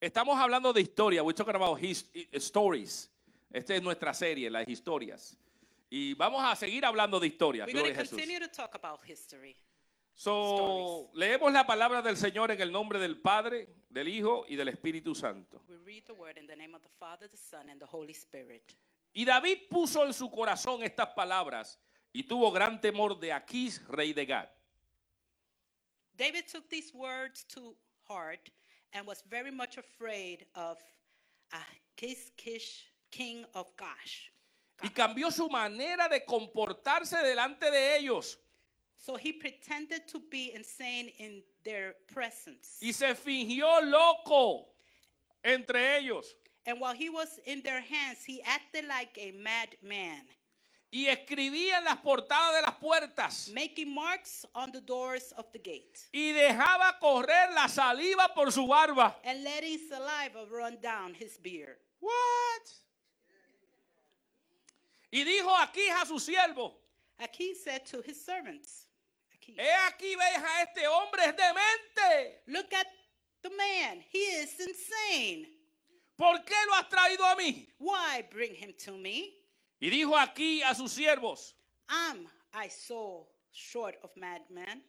Estamos hablando de historia. We're talking about his, i- stories. Esta es nuestra serie, las historias. Y vamos a seguir hablando de historia. We're going Gloria a to Jesús. continue to talk about history. So, leemos la palabra del Señor en el nombre del Padre, del Hijo y del Espíritu Santo. We read the word in the name of the Father, the Son, and the Holy Spirit. Y David puso en su corazón estas palabras y tuvo gran temor de Aquís, rey de Gad. David took these words to heart and was very much afraid of uh, Achish, Kish, king of Gash. Y cambió su manera de comportarse delante de ellos. So he pretended to be insane in their presence. Y se fingió loco entre ellos. And while he was in their hands, he acted like a madman, Y escribía en las portadas de las puertas. making marks on the doors of the gate Y dejaba correr la saliva por su barba. and letting saliva run down his beard. What? Y dijo aquí a su siervo, Achish said to his servants, he aquí veis a este hombre es demente. Look at the man. He is insane. ¿Por qué lo has traído a mí? Why bring him to me? Y dijo aquí a sus siervos, Am I so short of madman?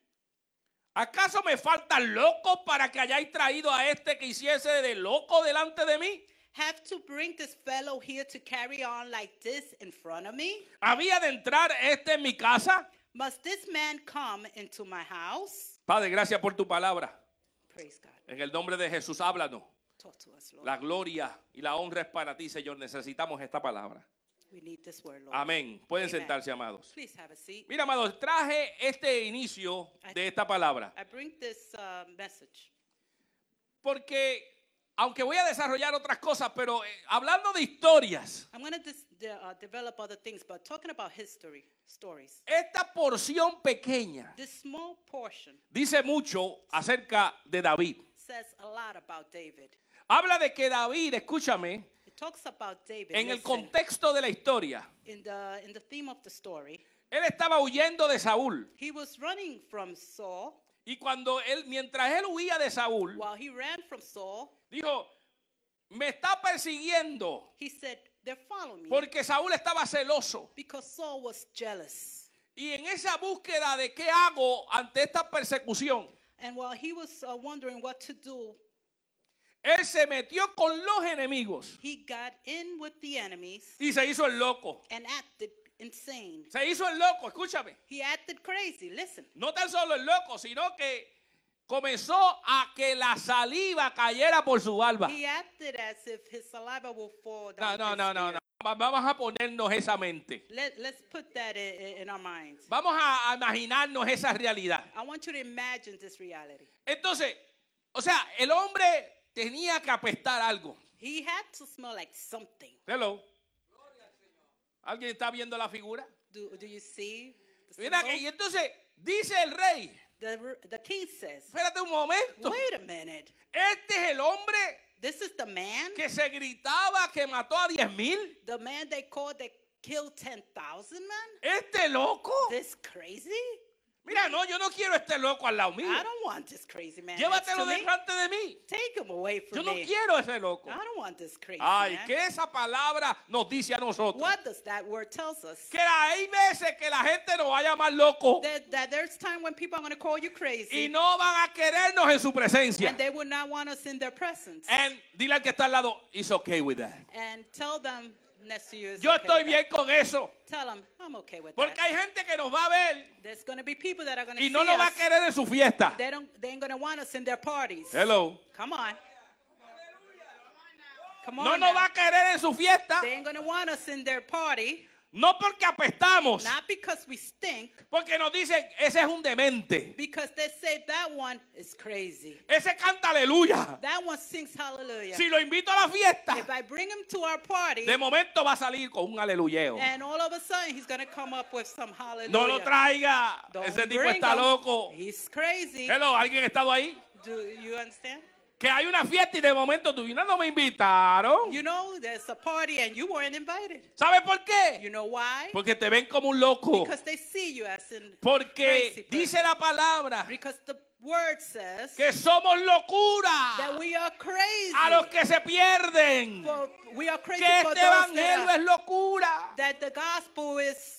¿acaso me faltan locos para que hayáis traído a este que hiciese de loco delante de mí? Have to bring this fellow here to carry on like this in front of me? ¿Había de entrar este en mi casa? Must this man come into my house? Padre, gracias por tu palabra. Praise God. En el nombre de Jesús, háblanos. Talk to us, Lord. La gloria y la honra es para ti, Señor. Necesitamos esta palabra. We need this word, Lord. Amén. Pueden Amen. sentarse, amados. Please have a seat. Mira, amados, traje este inicio de esta palabra. I bring this uh, message Porque, aunque voy a desarrollar otras cosas, pero eh, hablando de historias, I'm uh, develop other things, but talking about history, stories. esta porción pequeña This small portion dice mucho acerca de David. says a lot about David. Habla de que David, escúchame, talks about David en el listen, contexto de la historia, in the in the theme of the story. él estaba huyendo de Saúl. He was running from Saul. Y cuando él, mientras él huía de Saúl, While he ran from Saul, dijo, me está persiguiendo he said, "They're following me porque Saúl estaba celoso. because Saul was jealous." Y en esa búsqueda de qué hago ante esta persecución, And while he was uh, wondering what to do, él se metió con los enemigos he got in with the enemies y se hizo el loco. and acted insane. Se hizo el loco, escúchame. He acted crazy. Listen. No tan solo el loco, sino que comenzó a que la saliva cayera por su barba. He acted as if his saliva will fall No, down. no, his no, no, beard. no. Va- Vamos a ponernos esa mente. Let, let's put that in, in our minds. Vamos a a imaginarnos esa realidad. I want you to imagine this reality. Entonces, o sea, el hombre tenía que apestar algo. He had to smell like something. Hello. ¿Alguien está viendo la figura? Do, do you see? the Mira que, y entonces dice el rey, The, the king says, espérate un momento. wait a minute. Este es el hombre This is the man, que se gritaba que mató a 10 mil. the man they called that killed 10,000 men? Este loco. This crazy? Mira, no, yo no quiero este loco al lado mío. I don't want this crazy man. next Llévatelo to me. delante de mí. Take him away Yo from no me. quiero ese loco. I don't want this crazy Ay, man. que esa palabra nos dice a nosotros. What does that word tells us? Que hay veces que la gente nos va a llamar loco That, that there's time when people are going to call you crazy y no van a querernos en su presencia. and they would not want us in their presence. And dile al que está al lado, it's okay with that. and tell them next to you is Yo okay estoy with bien con eso. that. Tell them I'm okay with Porque that. hay gente que nos va a ver There's going to be people that are going to y no nos va a querer en su fiesta. They don't. They ain't going to want us in their parties. Hello. Come on. Come on. No nos now. va a querer en su fiesta. They ain't going to want us in their party. No porque apestamos. Not because we stink, Porque nos dicen, ese es un demente. because they say that one is crazy. Ese canta aleluya. That one sings hallelujah. Si lo invito a la fiesta, If I bring him to our party, de momento va a salir con un aleluyeo. and all of a sudden he's going to come up with some hallelujah. No lo traiga. Don't Ese tipo está him. loco. He's crazy. Hello, ¿alguien ha estado ahí? Do you understand? Que hay una fiesta y de momento tú no, no me invitaron. You know, there's a party and you weren't invited. ¿Sabes por qué? You know why? Porque te ven como un loco. Because they see you as in Porque dice la palabra Because the word says que somos locura that we are crazy. a los que se pierden. for, we are crazy Que for este those evangelio es locura. that the gospel is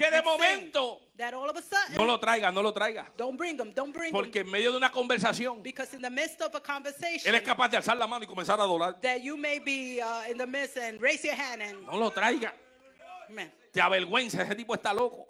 Que de momento that all of a sudden no lo traiga, no lo traiga. don't bring them, don't bring them. Porque en medio de una conversación, Because in the midst of a él es capaz de alzar la mano y comenzar a adorar. that you may be uh, in the midst and raise your hand and No lo traiga. man, Te avergüenza, ese tipo está loco.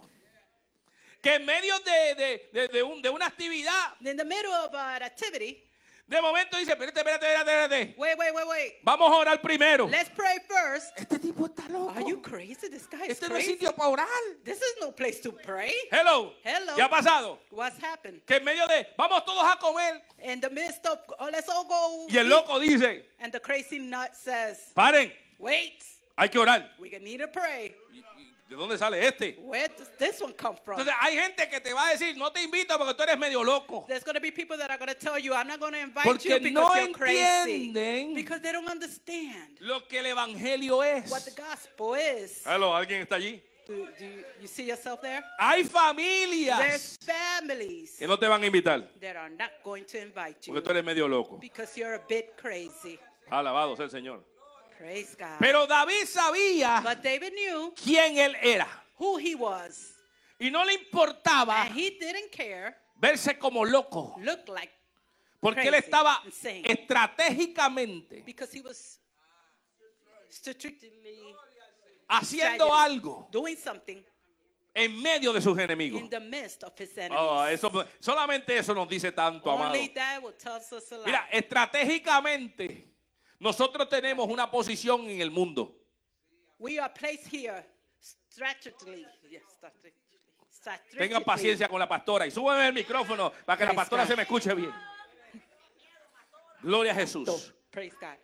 Que en medio de, de- de- de un- de una actividad, in the middle of an activity, de momento dice, espérate, espérate, espérate, espérate. wait, wait, wait, wait. Vamos a orar primero. Let's pray first. Este tipo está loco. Are you crazy? This guy is Este no es crazy. sitio para orar. This is no place to pray. Hello. Hello. ¿Qué ha pasado? What's happened? Que en medio de, vamos todos a comer. In the midst of, oh, let's all go. Y el loco dice, And the crazy nut says, paren, wait, hay que orar. we need to pray. ¿Y- y ¿De dónde sale este? Where does this one come from? Entonces hay gente que te va a decir, no te invito porque tú eres medio loco. There's going to be people that are going to tell you, I'm not going to invite Porque you because no you're crazy. entienden Because they don't understand lo que el evangelio es. what the gospel is. Hello, ¿alguien está allí? Do, do you, you see yourself there? Hay There's familias families que no te van a invitar that are not going to invite you porque tú eres medio loco. because you're a bit crazy. Alabado sea el Señor. Praise God. Pero David sabía But David knew quién él era who he was. y no le importaba And he didn't care, verse como loco look like, porque él Crazy, estaba insane. estratégicamente because he was haciendo algo doing something en medio de sus enemigos. in the midst of his enemies. Oh, eso, solamente eso nos dice tanto, amado. Mira, estratégicamente, nosotros tenemos una posición en el mundo. we are placed here strategically. Yes, strategically. Tengan paciencia con la pastora y súbeme el micrófono para que la pastora God. se me escuche bien. Gloria a Jesús. praise God.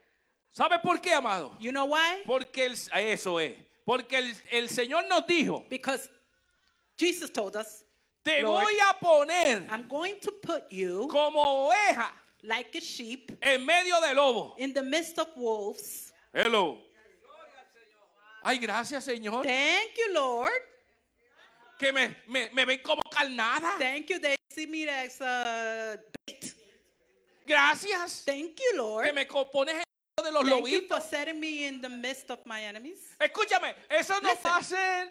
¿Sabe por qué, amado? You know why? Porque el, eso es. Porque el, el Señor nos dijo, Because Jesus told us, te Lord, voy a poner I'm going to put you como oveja like a sheep en medio de lobo. in the midst of wolves. Hello. Ay, gracias, Señor. Thank you, Lord. Que me, me, me ven como carnada. Thank you. They see me as a bait. Gracias. Thank you, Lord. Que me pones en medio de los Thank you lobitos. for setting me in the midst of my enemies. Escúchame, eso nos Listen. va a hacer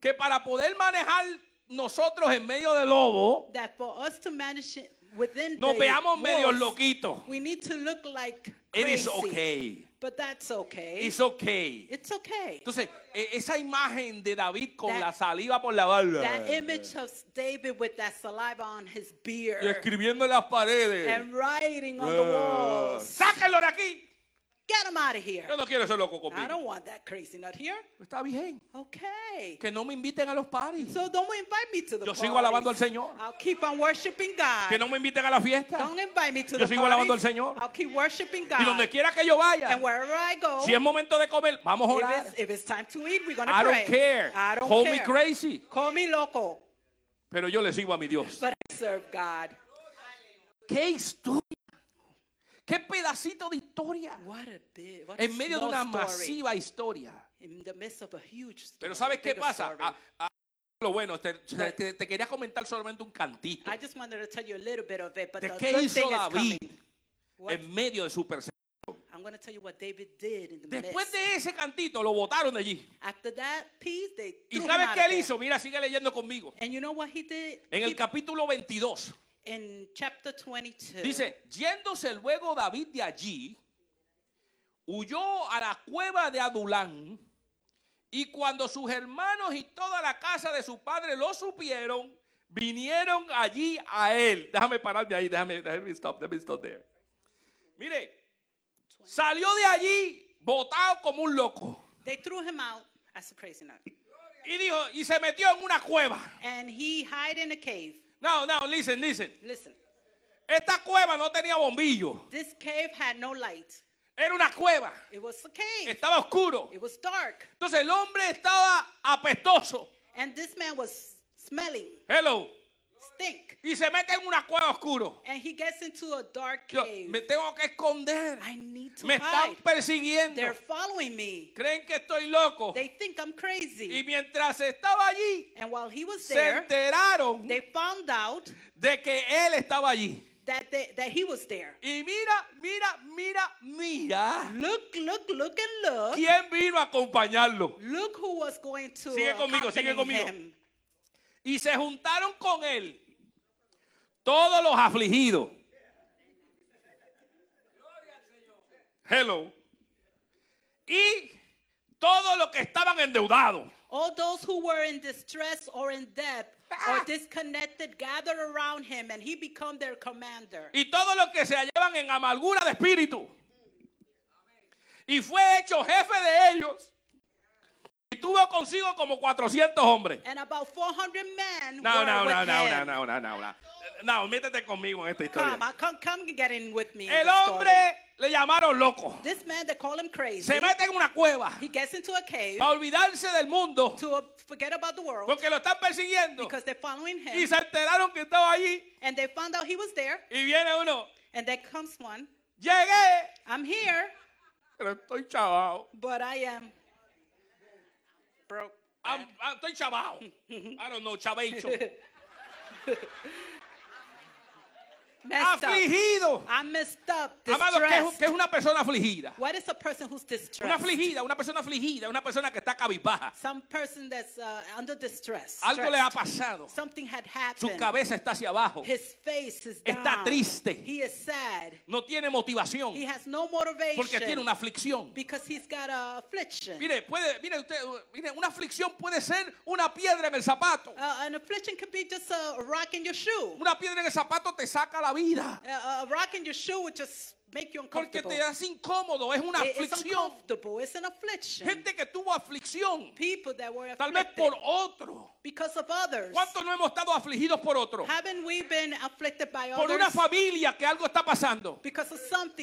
que para poder manejar nosotros en medio del lobo, That for us to manage it within nos the veamos medio wolves, loquitos. we need to look like It crazy. is okay. But that's okay. It's okay. it's okay. Entonces, e- esa imagen de David con That- la saliva por la barba That image of David with that saliva on his beard y escribiendo en las paredes. and writing on the Ah, walls. Sáquenlo de aquí. Get him out of here. Yo no quiero ser loco I conmigo. don't want that crazy nut here. Está bien. Okay. Que no me inviten a los parties. So don't invite me to the Yo sigo alabando al Señor. I'll keep on worshiping God. Que no me inviten a la fiesta. Don't invite me to Yo the sigo alabando parties. al Señor. I'll keep worshiping God. Y donde quiera que yo vaya, and wherever I go, si es momento de comer, vamos a if, orar. it's, if it's time to eat, we're gonna I pray. don't care. I don't Call care. me crazy. Call me loco, Pero yo le sigo a mi Dios. but I serve God. ¡Qué historia! ¡Qué pedacito de historia! What a big, what a En medio de una masiva historia. In the midst of a huge story. Pero ¿sabes qué pasa? lo bueno, te, te- te quería comentar solamente un cantito I just wanted to tell you a little bit of it, but de the qué hizo David en medio de su persecución. I'm going to tell you what David did in the Después midst. de ese cantito, lo botaron de allí. After that piece, they ¿Y sabes qué él hizo? Mira, sigue leyendo conmigo. And you know what he did? En el capítulo 22. In chapter 22. Dice, yéndose luego David de allí, huyó a la cueva de Adulán, y cuando sus hermanos y toda la casa de su padre lo supieron, vinieron allí a él. Déjame pararme ahí, déjame, déjame stop, déjame stop there. Mire, salió de allí botado como un loco. They threw him out as a. Y dijo, y se metió en una cueva. And he hid in a cave. No, no, listen, listen. Listen, Esta cueva no tenía bombillo. this cave had no light. Era una cueva. It was a cave. Estaba oscuro. It was dark. Entonces el hombre estaba apestoso. And this man was smelling, Hello. Think. y se mete en una cueva oscuro. And he gets into a dark Yo, cave. me tengo que esconder. I need to Me están persiguiendo. They're following me. Creen que estoy loco. They think I'm Y crazy. mientras estaba allí, And while he was se there, enteraron they found out de que él estaba allí. that they, that he was there. Y mira, mira, mira, mira. Look, look, look, and look. ¿Quién vino a acompañarlo? Look who was going to Sigue conmigo, sigue conmigo. him. Y se juntaron con él todos los afligidos. Hello. Y todos los que estaban endeudados. All those who were in distress or in debt Ah. or disconnected gathered around him, and he became their commander. Y todos los que se hallaban en amargura de espíritu. Y fue hecho jefe de ellos. Y tuvo consigo como 400 hombres. And about 400 men No, were no, with no, no, no, no, no, no, no. No, métete conmigo en esta historia. Come, I- come, come get in with me. El hombre le llamaron loco. This man, they call him crazy. Se mete en una cueva He gets into a cave olvidarse del mundo to forget about the world porque lo están persiguiendo. because they're following Y him. se enteraron que estaba allí. And they found out he was there. Y viene uno. And there comes one. Llegué, I'm here, pero estoy chavado. but I am broke. I'm- I'm- estoy. I don't know, chavecho. Messed up. Afligido. I'm messed up. Amado, ¿qué es, Distressed. qué es una persona afligida? What is a person who's Una distressed? afligida, una persona afligida, una persona que está cabizbaja. Some person that's uh, under distress. Algo le ha pasado. Something had Su happened. cabeza está hacia abajo. His face is Está triste. He is sad. No tiene motivación He has no motivation porque tiene una aflicción. because he's got a affliction. Mire, puede, mire usted, mire, una aflicción puede ser una piedra en el zapato. Uh, an affliction could be just a rock in your shoe. Una piedra en el zapato te saca la vida. Uh, a rock in your shoe would just make you Porque uncomfortable. te hace incómodo, es una it's aflicción. It's an affliction. Gente que tuvo aflicción, People that were tal vez por otro. because of others. ¿Cuántos no hemos estado afligidos por otro? Haven't we been afflicted by Por una familia que algo está pasando.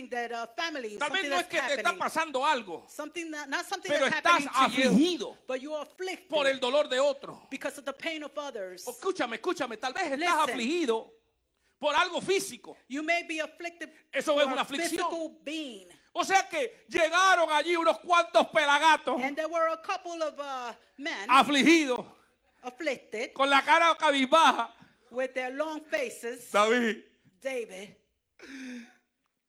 that a family, Tal vez no es que te está happening, pasando algo that, not Pero estás happening afligido but you por el dolor de otro. because of the pain of others. O Escúchame, escúchame, tal vez estás Listen. afligido por algo físico. You may be afflicted Eso es una aflicción. O sea que llegaron allí unos cuantos pelagatos And there were a couple of uh, men afligidos afflicted con la cara cabizbaja. with their long faces. David, David,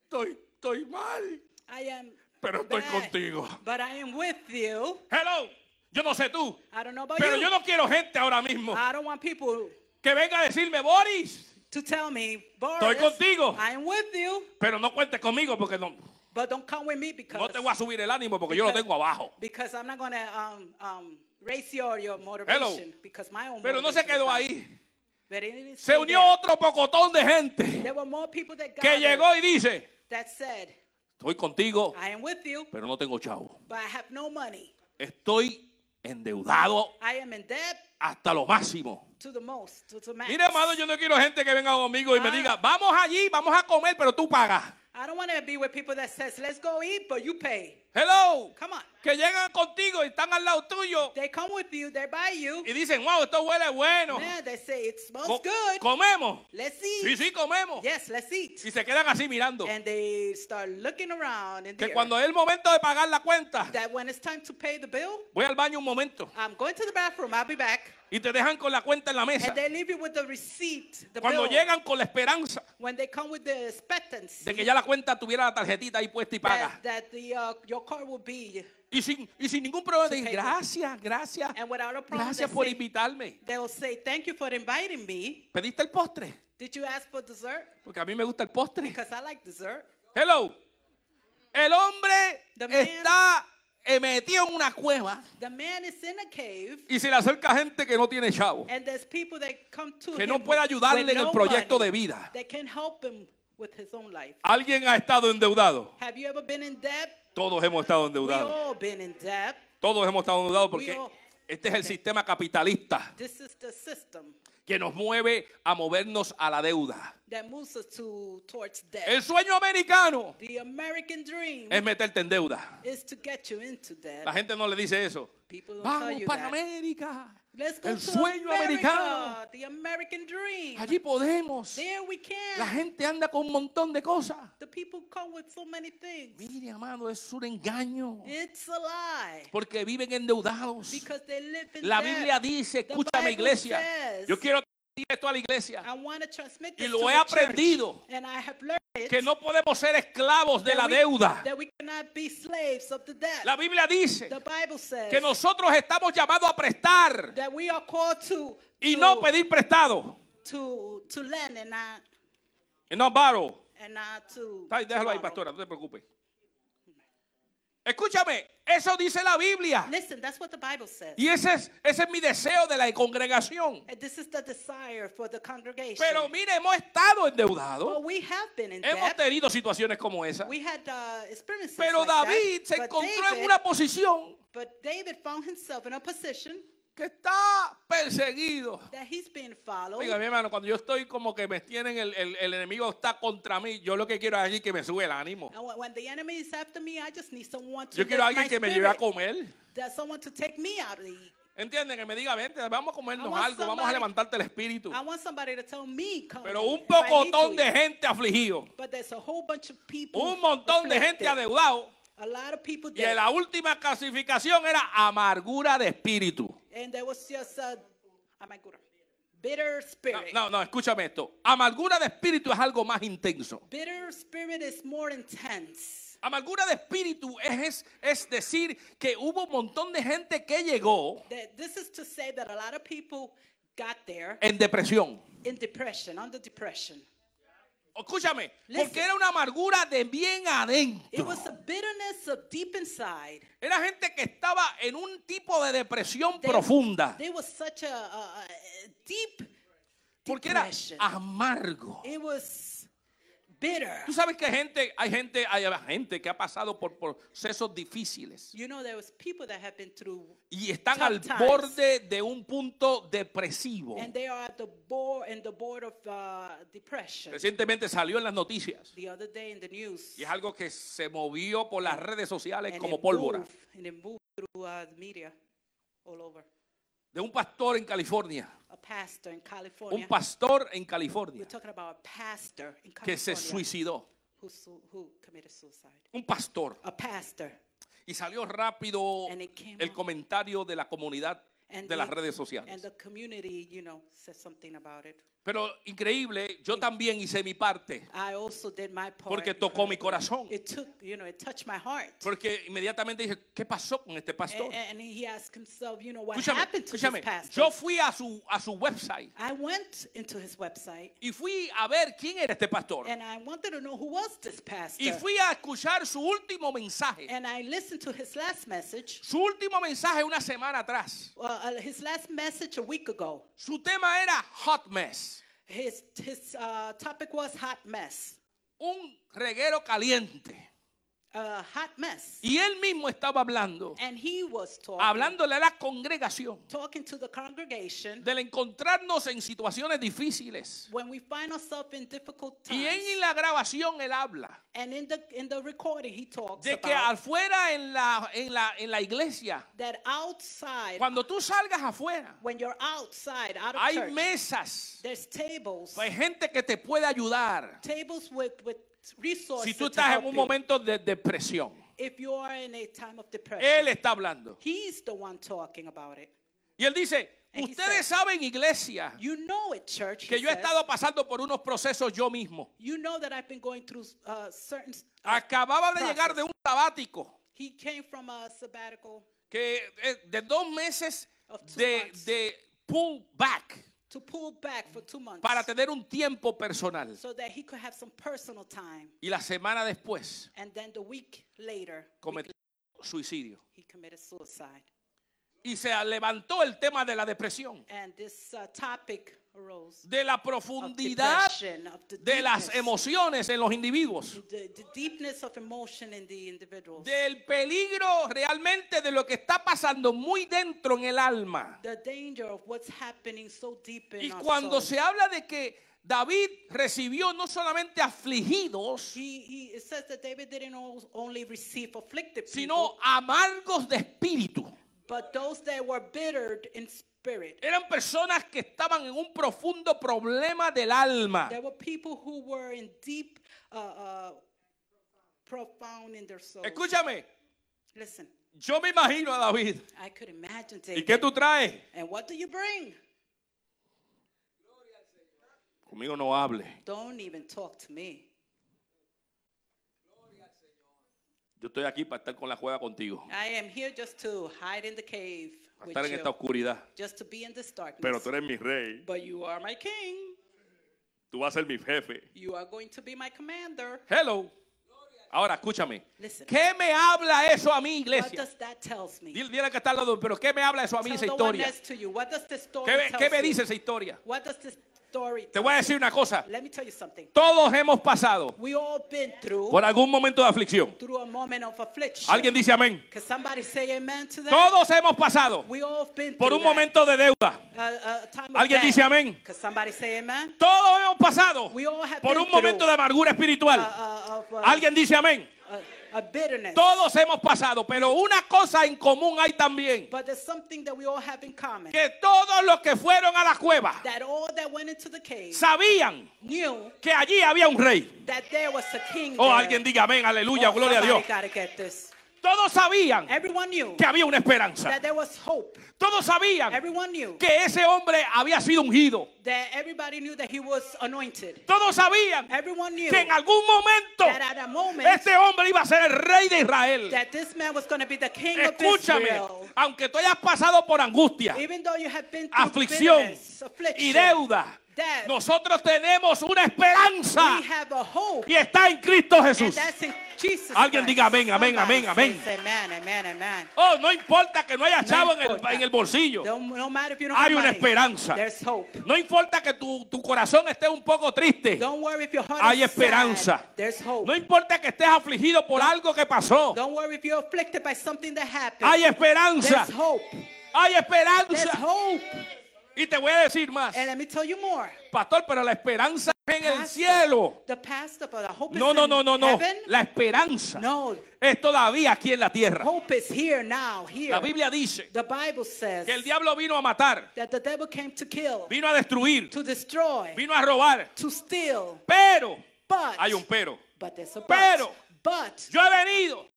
estoy, estoy mal, I am pero estoy bad, contigo. but I am with you. Hello, yo no sé tú, I don't know about pero you. yo no quiero gente ahora mismo I don't want people que venga a decirme, Boris, to tell me, Boris, Estoy contigo. I am with you, pero no cuentes conmigo porque no, but don't come with me because no te voy a subir el ánimo porque yo lo Because- tengo abajo. because I'm not going to um, um, raise your, your motivation because my own Pero no se motivation is quedó ahí. But it didn't Se stay unió there. otro pocotón de gente There were more people that que gathered llegó y dice, that said, estoy contigo, I am with you, pero no tengo chavo. but I have no money. Estoy endeudado I am in debt hasta lo máximo. to the most, to the max. Mire, hermano, yo no quiero gente que venga conmigo y me Ah. diga, vamos allí, vamos a comer, pero tú pagas. I don't want to be with people that says, let's go eat, but you pay. Hello. Come on. Que llegan contigo y están al lado tuyo They come with you, they buy you. y dicen, wow, esto huele bueno. Man, they say, it smells Co- good. comemos. Let's Sí, eat. sí, comemos. Yes, let's eat. Y se quedan así mirando. And they start looking around and Que cuando es el momento de pagar la cuenta, that when it's time to pay the bill, voy al baño un momento I'm going to the bathroom, I'll be back. y te dejan con la cuenta en la mesa. And they leave you with the receipt, the Cuando bill. llegan con la esperanza when they come with the de que ya la cuenta tuviera la tarjetita ahí puesta y paga. that, that the, uh, your car will be, Y sin, y sin ningún problema, pay. gracias, gracias. and without a problem, Gracias they, por say, invitarme. they will say, thank you for inviting me. ¿Pediste el postre? Did you ask for dessert? Porque a mí me gusta el postre. Because I like dessert. Hello. El hombre The man- está eh, metido en una cueva The man is in a cave, y se le acerca gente que no tiene chavo. and there's people that come to Que him no puede ayudarle en el proyecto money de vida. that can help him with his own life. ¿Alguien ha estado endeudado? Have you ever been in debt? Todos hemos estado endeudados. Todos hemos estado endeudados porque este es el sistema capitalista This is the system que nos mueve a movernos a la deuda. that moves us to. El sueño americano es meterte en deuda. La gente no le dice eso. Vamos para. América. Let's go El to sueño America, americano. the American dream. Allí podemos. There we can. La gente anda con un montón de cosas. the people come with so many things. Mire, amado, es un engaño. It's a lie. Porque viven endeudados. Because they live in La debt. Biblia dice, The escúchame Bible iglesia. says- Yo quiero decir esto a la iglesia. I want to transmit Y this lo to he aprendido. Que no podemos ser esclavos de that la we- deuda. That we cannot be slaves of the debt. La Biblia dice que nosotros estamos llamados a prestar that we are called to, y no pedir prestado. Y no borrow. déjalo ahí, pastora, no te preocupes. Escúchame, eso dice la Biblia. Listen, that's what the Bible says. Y ese es, ese es mi deseo de la congregación. And this is the desire for the congregation. Pero mire, hemos estado endeudados. we have been in Hemos debt. tenido situaciones como esa. We had uh, experiences Pero like that. David se But encontró en una posición But David found himself in a position que está perseguido. that he's being followed. Oiga, mi hermano, cuando yo estoy como que me tienen, el, el- el enemigo está contra mí, yo lo que quiero es alguien que me sube el ánimo. And when, when the enemy is after me, I just need someone to Yo quiero alguien que me lleve a spirit. comer. That someone to take me out of the. ¿Entienden? Que me diga, vente, vamos a comernos algo, vamos a somebody- levantarte el espíritu. I want somebody to tell me, come. Pero un pocotón de gente afligido, But there's a whole bunch of people. un montón de gente adeudado, A lot of people y la última clasificación era amargura de espíritu. And there was just a, amargura, bitter No, spirit. no, no, escúchame esto. Amargura de espíritu es algo más intenso. Bitter spirit is more intense. Amargura de espíritu es, es, es decir que hubo un montón de gente que llegó That this is to say that a lot of people got there en depresión. in depression, under depression. Escúchame, Listen. porque era una amargura de bien It adentro. was a bitterness of deep inside. Era gente que estaba en un tipo de depresión profunda. There was such a, a- a deep Porque era depression. amargo. It was bitter. Tú sabes que hay gente, hay gente, hay gente que ha pasado por procesos difíciles You know, there was people that have been through, y están al times. borde de un punto depresivo. and they are at the board in the board of uh, depression. Recientemente salió en las noticias The other day in the news, y es algo que se movió por las redes sociales and como it pólvora. moved, and it moved through uh, the media all over. De un pastor en California. A pastor in California. Un pastor en California We're talking about a pastor in que se California suicidó. who, who committed suicide. Un pastor. A pastor. Y salió rápido And el comentario de la comunidad And de las the- redes And sociales. the community, you know, said something about it. Pero increíble, yo también hice mi parte. I also did my part. Porque tocó mi corazón. It took, you know, it touched my heart. Porque inmediatamente dije, ¿qué pasó con este pastor? And, and he asked himself, you know, what Escúchame, happened to escúchame. pastor? Yo fui a su, a su website I went into his website y fui a ver quién era este pastor. and I wanted to know who was this pastor. Y fui a escuchar su último mensaje. and I listened to his last message. Su último mensaje una semana atrás. Uh, his last message a week ago. Su tema era Hot Mess. His his uh, topic was hot mess. Un reguero caliente. A hot mess. Y él mismo estaba hablando. And he was talking, Hablándole a la congregación. talking to the congregation Del encontrarnos en situaciones difíciles. when we find ourselves in difficult Y times. en la grabación él habla. And in the in the recording, he talks De que about afuera en la, en la, en la iglesia. that outside, Cuando tú salgas afuera. when you're outside, out of Hay church, mesas. there's tables, Hay gente que te puede ayudar. tables with with resources Si tú estás en un momento de depresión. If you are in a time of depression, Él está hablando. he's the one talking about it. Y él dice, And ustedes said, saben, iglesia, You know it, church. que yo he says. estado pasando por unos procesos yo mismo. You know that I've been going through uh, certain. uh, Acababa de llegar de un sabático He came from a sabbatical que eh, de dos meses de, de pull back to pull back for two months para tener un tiempo personal. so that he could have some personal time. Y la semana después And then the week later, week cometió suicidio. he committed suicide. Y se levantó el tema de la depresión, And this uh, topic de la of profundidad de las emociones en los individuos. Del peligro realmente de lo que está pasando muy dentro en el alma. the danger of what's happening so deep in Y cuando se habla de que David recibió no solamente afligidos, He, he, it says that David didn't al- only receive afflicted people, sino amargos de espíritu. but those that were bittered in spirit. Eran personas que estaban en un profundo problema del alma. There were people who were in deep, uh, uh, profound in their soul. Escúchame, Listen, yo me imagino a David. I could imagine ¿Y qué tú traes? And what do you bring? Conmigo no hable. Don't even talk to me. Yo estoy aquí para estar con la juega contigo. I am here just to hide in the cave Estar en esta oscuridad. just to be in this darkness. Pero tú eres mi rey. But you are my king. Tú vas a ser mi jefe. You are going to be my commander. Hello. Ahora, escúchame. Listen. ¿Qué me habla eso a What iglesia? Dile, dile que está al lado, pero ¿qué me habla eso a mí Tell esa historia? you. ¿Qué, me- qué me dice esa historia? Story Te voy a decir una cosa. Let me tell you something. Todos hemos pasado We all been through por algún momento de aflicción. through a moment of affliction. Alguien dice amén. Can somebody say amen to that? Todos hemos pasado We all been por un that. momento de deuda. Time of Alguien dice amén. Can somebody say amen? Todos hemos pasado We all have por been un momento de amargura uh, espiritual. uh, uh, Alguien dice amén. A, bitterness. Todos hemos pasado, pero una cosa en común hay también. But there's something that we all have in common. Que todos los que fueron a la cueva That all that went into the cave sabían knew que allí había un rey. that there was a king Oh, there. alguien diga amén, aleluya, Oh, gloria a Dios. Todos sabían Everyone knew que había una esperanza. that there was hope. Todos sabían que ese hombre había sido ungido. that everybody knew that he was anointed. Todos sabían que en algún momento este hombre iba a ser el rey de Israel. that this man was going to be the king of Escúchame, Israel. aunque tú hayas pasado por angustia, Even though you have been through aflicción y deuda, nosotros tenemos una esperanza y está en Cristo Jesús. Jesus Alguien Christ. diga amén, amén, amén, amén. says Amen, amen, amen. Oh, no importa que no haya No chavo en el, importa. en el bolsillo. Don't, no matter if you don't Hay una esperanza. Hope. No importa que tu, tu corazón esté un poco triste. Don't worry if your heart Hay esperanza. sad. There's hope. No importa que estés afligido por algo que pasó. Don't worry if you're by that. Hay esperanza. Hope. Hay esperanza. Y te voy a decir más. And let me tell you more. Pastor, pero la esperanza es en el cielo. The pastor, but the hope No, is no, no, no, no. La esperanza No, es todavía aquí en la tierra. hope is here now, here. La Biblia dice The Bible says que el diablo vino a matar, that the devil came to kill, vino a destruir, to destroy, vino a robar. to steal. Pero, But, hay un pero. but there's a but. Pero- but Yo he venido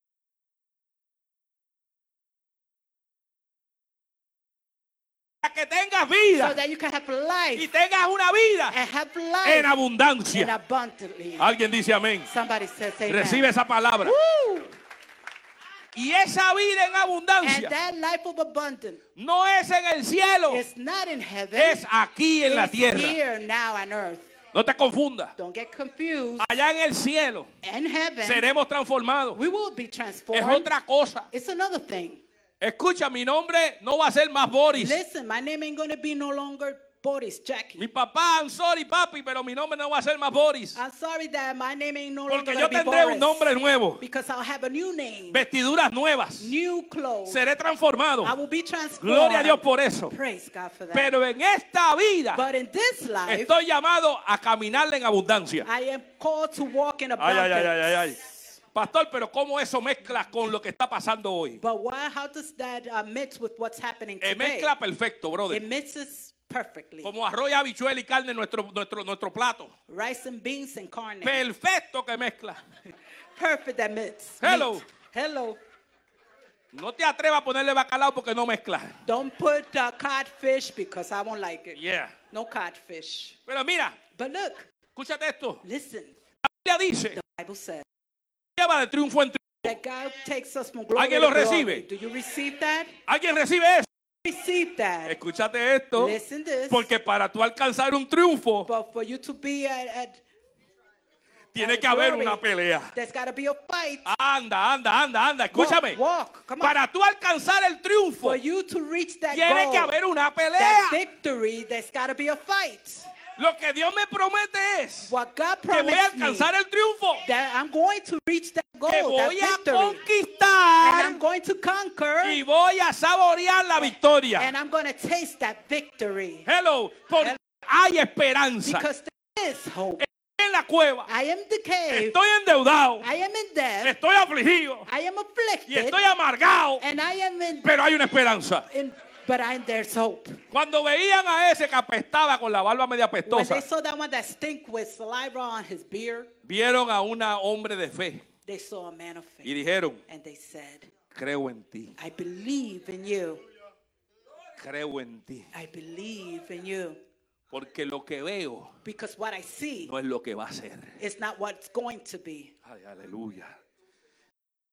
para que tengas so vida that you can have y life tengas una vida and have en life and abundancia. Alguien dice amén. Says. Recibe esa palabra. Woo! Y esa vida en And abundancia that life of abundance no es en el cielo, is not in heaven. es aquí en la It's tierra. here now on earth. No te confundas. Don't get confused. Allá en el cielo heaven, seremos transformados. we will be Es transformed. otra cosa. It's another thing. Escucha, mi nombre no va a ser más Boris. Listen, my name ain't to be no longer Boris Jackie. Mi papá, I'm sorry, papi, pero mi nombre no va a ser más Boris. I'm sorry that my name ain't no longer Porque going yo tendré Boris. un nombre nuevo, Because I'll have a new name, vestiduras nuevas. new clothes. Seré transformado. I will be transformed. Gloria a Dios por eso. Praise God for that. Pero en esta vida but in this life, estoy llamado a caminarle en abundancia. I am called to walk in abundance. ay, ay, ay, ay, ay. Pastor, pero ¿cómo eso mezcla con lo que está pasando hoy? But why, how does that uh, mix with what's happening Eh, today? mezcla perfecto, brother. It mixes perfectly. Como arroz, habichuela y carne en nuestro, nuestro, nuestro plato. Rice and beans and carne. Perfecto que mezcla. Perfect that mix. Hello. meat. Hello. No te atrevas a ponerle bacalao porque no mezcla. Don't put uh, codfish because I won't like it. Yeah. No codfish. Pero mira, But look, escúchate esto. listen. La Biblia dice, The Bible says lleva de triunfo en triunfo. that ¿Alguien lo recibe? Do you receive that? ¿Alguien recibe eso? That. Escúchate esto. Porque para tú alcanzar un triunfo, tiene que haber una pelea. Anda, anda, anda, anda. Escúchame. Walk, walk. Para tú alcanzar el triunfo, that tiene que haber una that pelea. victory, there's got to be a fight. Lo que Dios me promete es What God que voy a alcanzar el triunfo. that I'm going to reach that goal, Que that voy a victory. And conquistar I'm going to conquer, y voy a saborear la victoria. and I'm going to taste that victory. Hello, porque hay esperanza. Because is hope. en la cueva, I am the cave. estoy endeudado, I am in debt. estoy afligido I am y afflicted. estoy amargado, And I am in, pero hay una esperanza. in but I, there's hope. Cuando veían a ese que apestaba con la barba media When apestosa, they saw that one that stink with saliva on his beard, vieron a un hombre de fe they saw a man of y faith. dijeron, And they said, creo en ti, I believe in you. creo en ti, I believe in you. porque lo que veo Because what I see no es lo que va a ser. is not what's going to be. Ay, aleluya.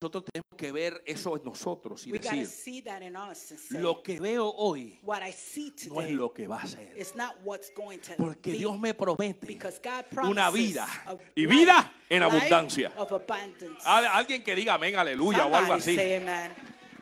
Nosotros tenemos que ver eso en nosotros y We decir, see that in us and say, lo que veo hoy what I see no es lo que va a ser. is not what's going to Porque be. Dios me promete Because God una vida a y life- vida en life abundancia. Of abundance. Al- Alguien que diga amén, aleluya o algo Somebody así. say amen.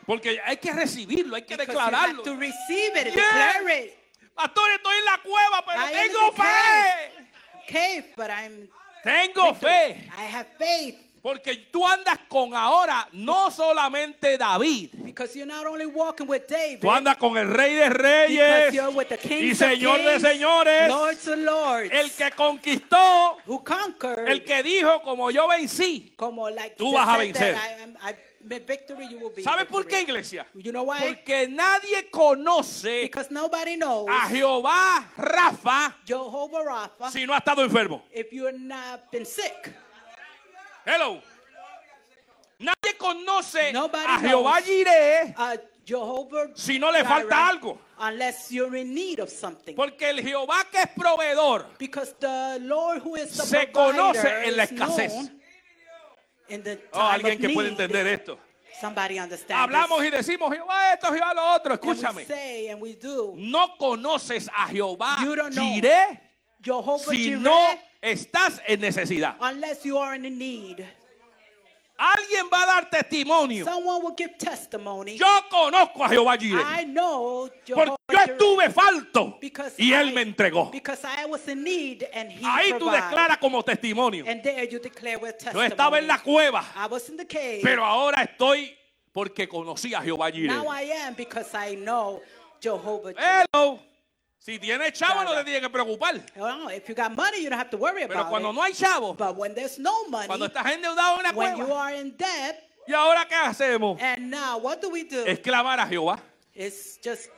Porque hay que recibirlo, hay que Because you have declararlo. to receive it and Yeah. declare it. Pastor, estoy en la cueva, pero I am in tengo the fe. Cave, but I'm Tengo fe. I have faith. Porque tú andas con ahora no solamente David. Because you're not only walking with David, Tú andas con el Rey de Reyes you're with the y kings Señor de señores. lords of lords, El que conquistó, el que dijo como yo vencí. como like Tú vas a vencer. I I. ¿Sabes por qué, iglesia? You know why? Porque nadie conoce Because nobody knows a Jehová Rafa Jehovah Rapha si no ha estado enfermo. if you're not been sick. Hello. Nadie conoce Nobody a Jehová. Jireh Jehovah si no le falta algo. Unless you're in need of something. Porque el Jehová que es proveedor Because the Lord who is the se conoce en la escasez. in the Oh, alguien que puede entender esto. Hablamos y decimos Jehová esto, Jehová lo otro. Escúchame. No conoces a Jehová. Jireh si no estás en necesidad. unless you are in need. Alguien va a dar testimonio. Someone will give testimony. Yo conozco a Jehová Jireh. I know Porque Jehovah yo Jireh estuve falto because y Él I- me entregó. Because I was in need and he Ahí tú declaras como testimonio. And there you declare with Yo testimony. estaba en la cueva, I was in the cave. pero ahora estoy porque conocí a Jehová Jireh. now I am because I know Jehovah Jireh. Hello. Si tienes chavo no te tienes que preocupar. Well, if you got money, you don't have to worry Pero about cuando it. no hay chavo, But when there's no money, cuando estás endeudado en la when you cueva, are in debt, ¿y ahora qué hacemos? and now what do we do? Es clamar a Jehová. It's just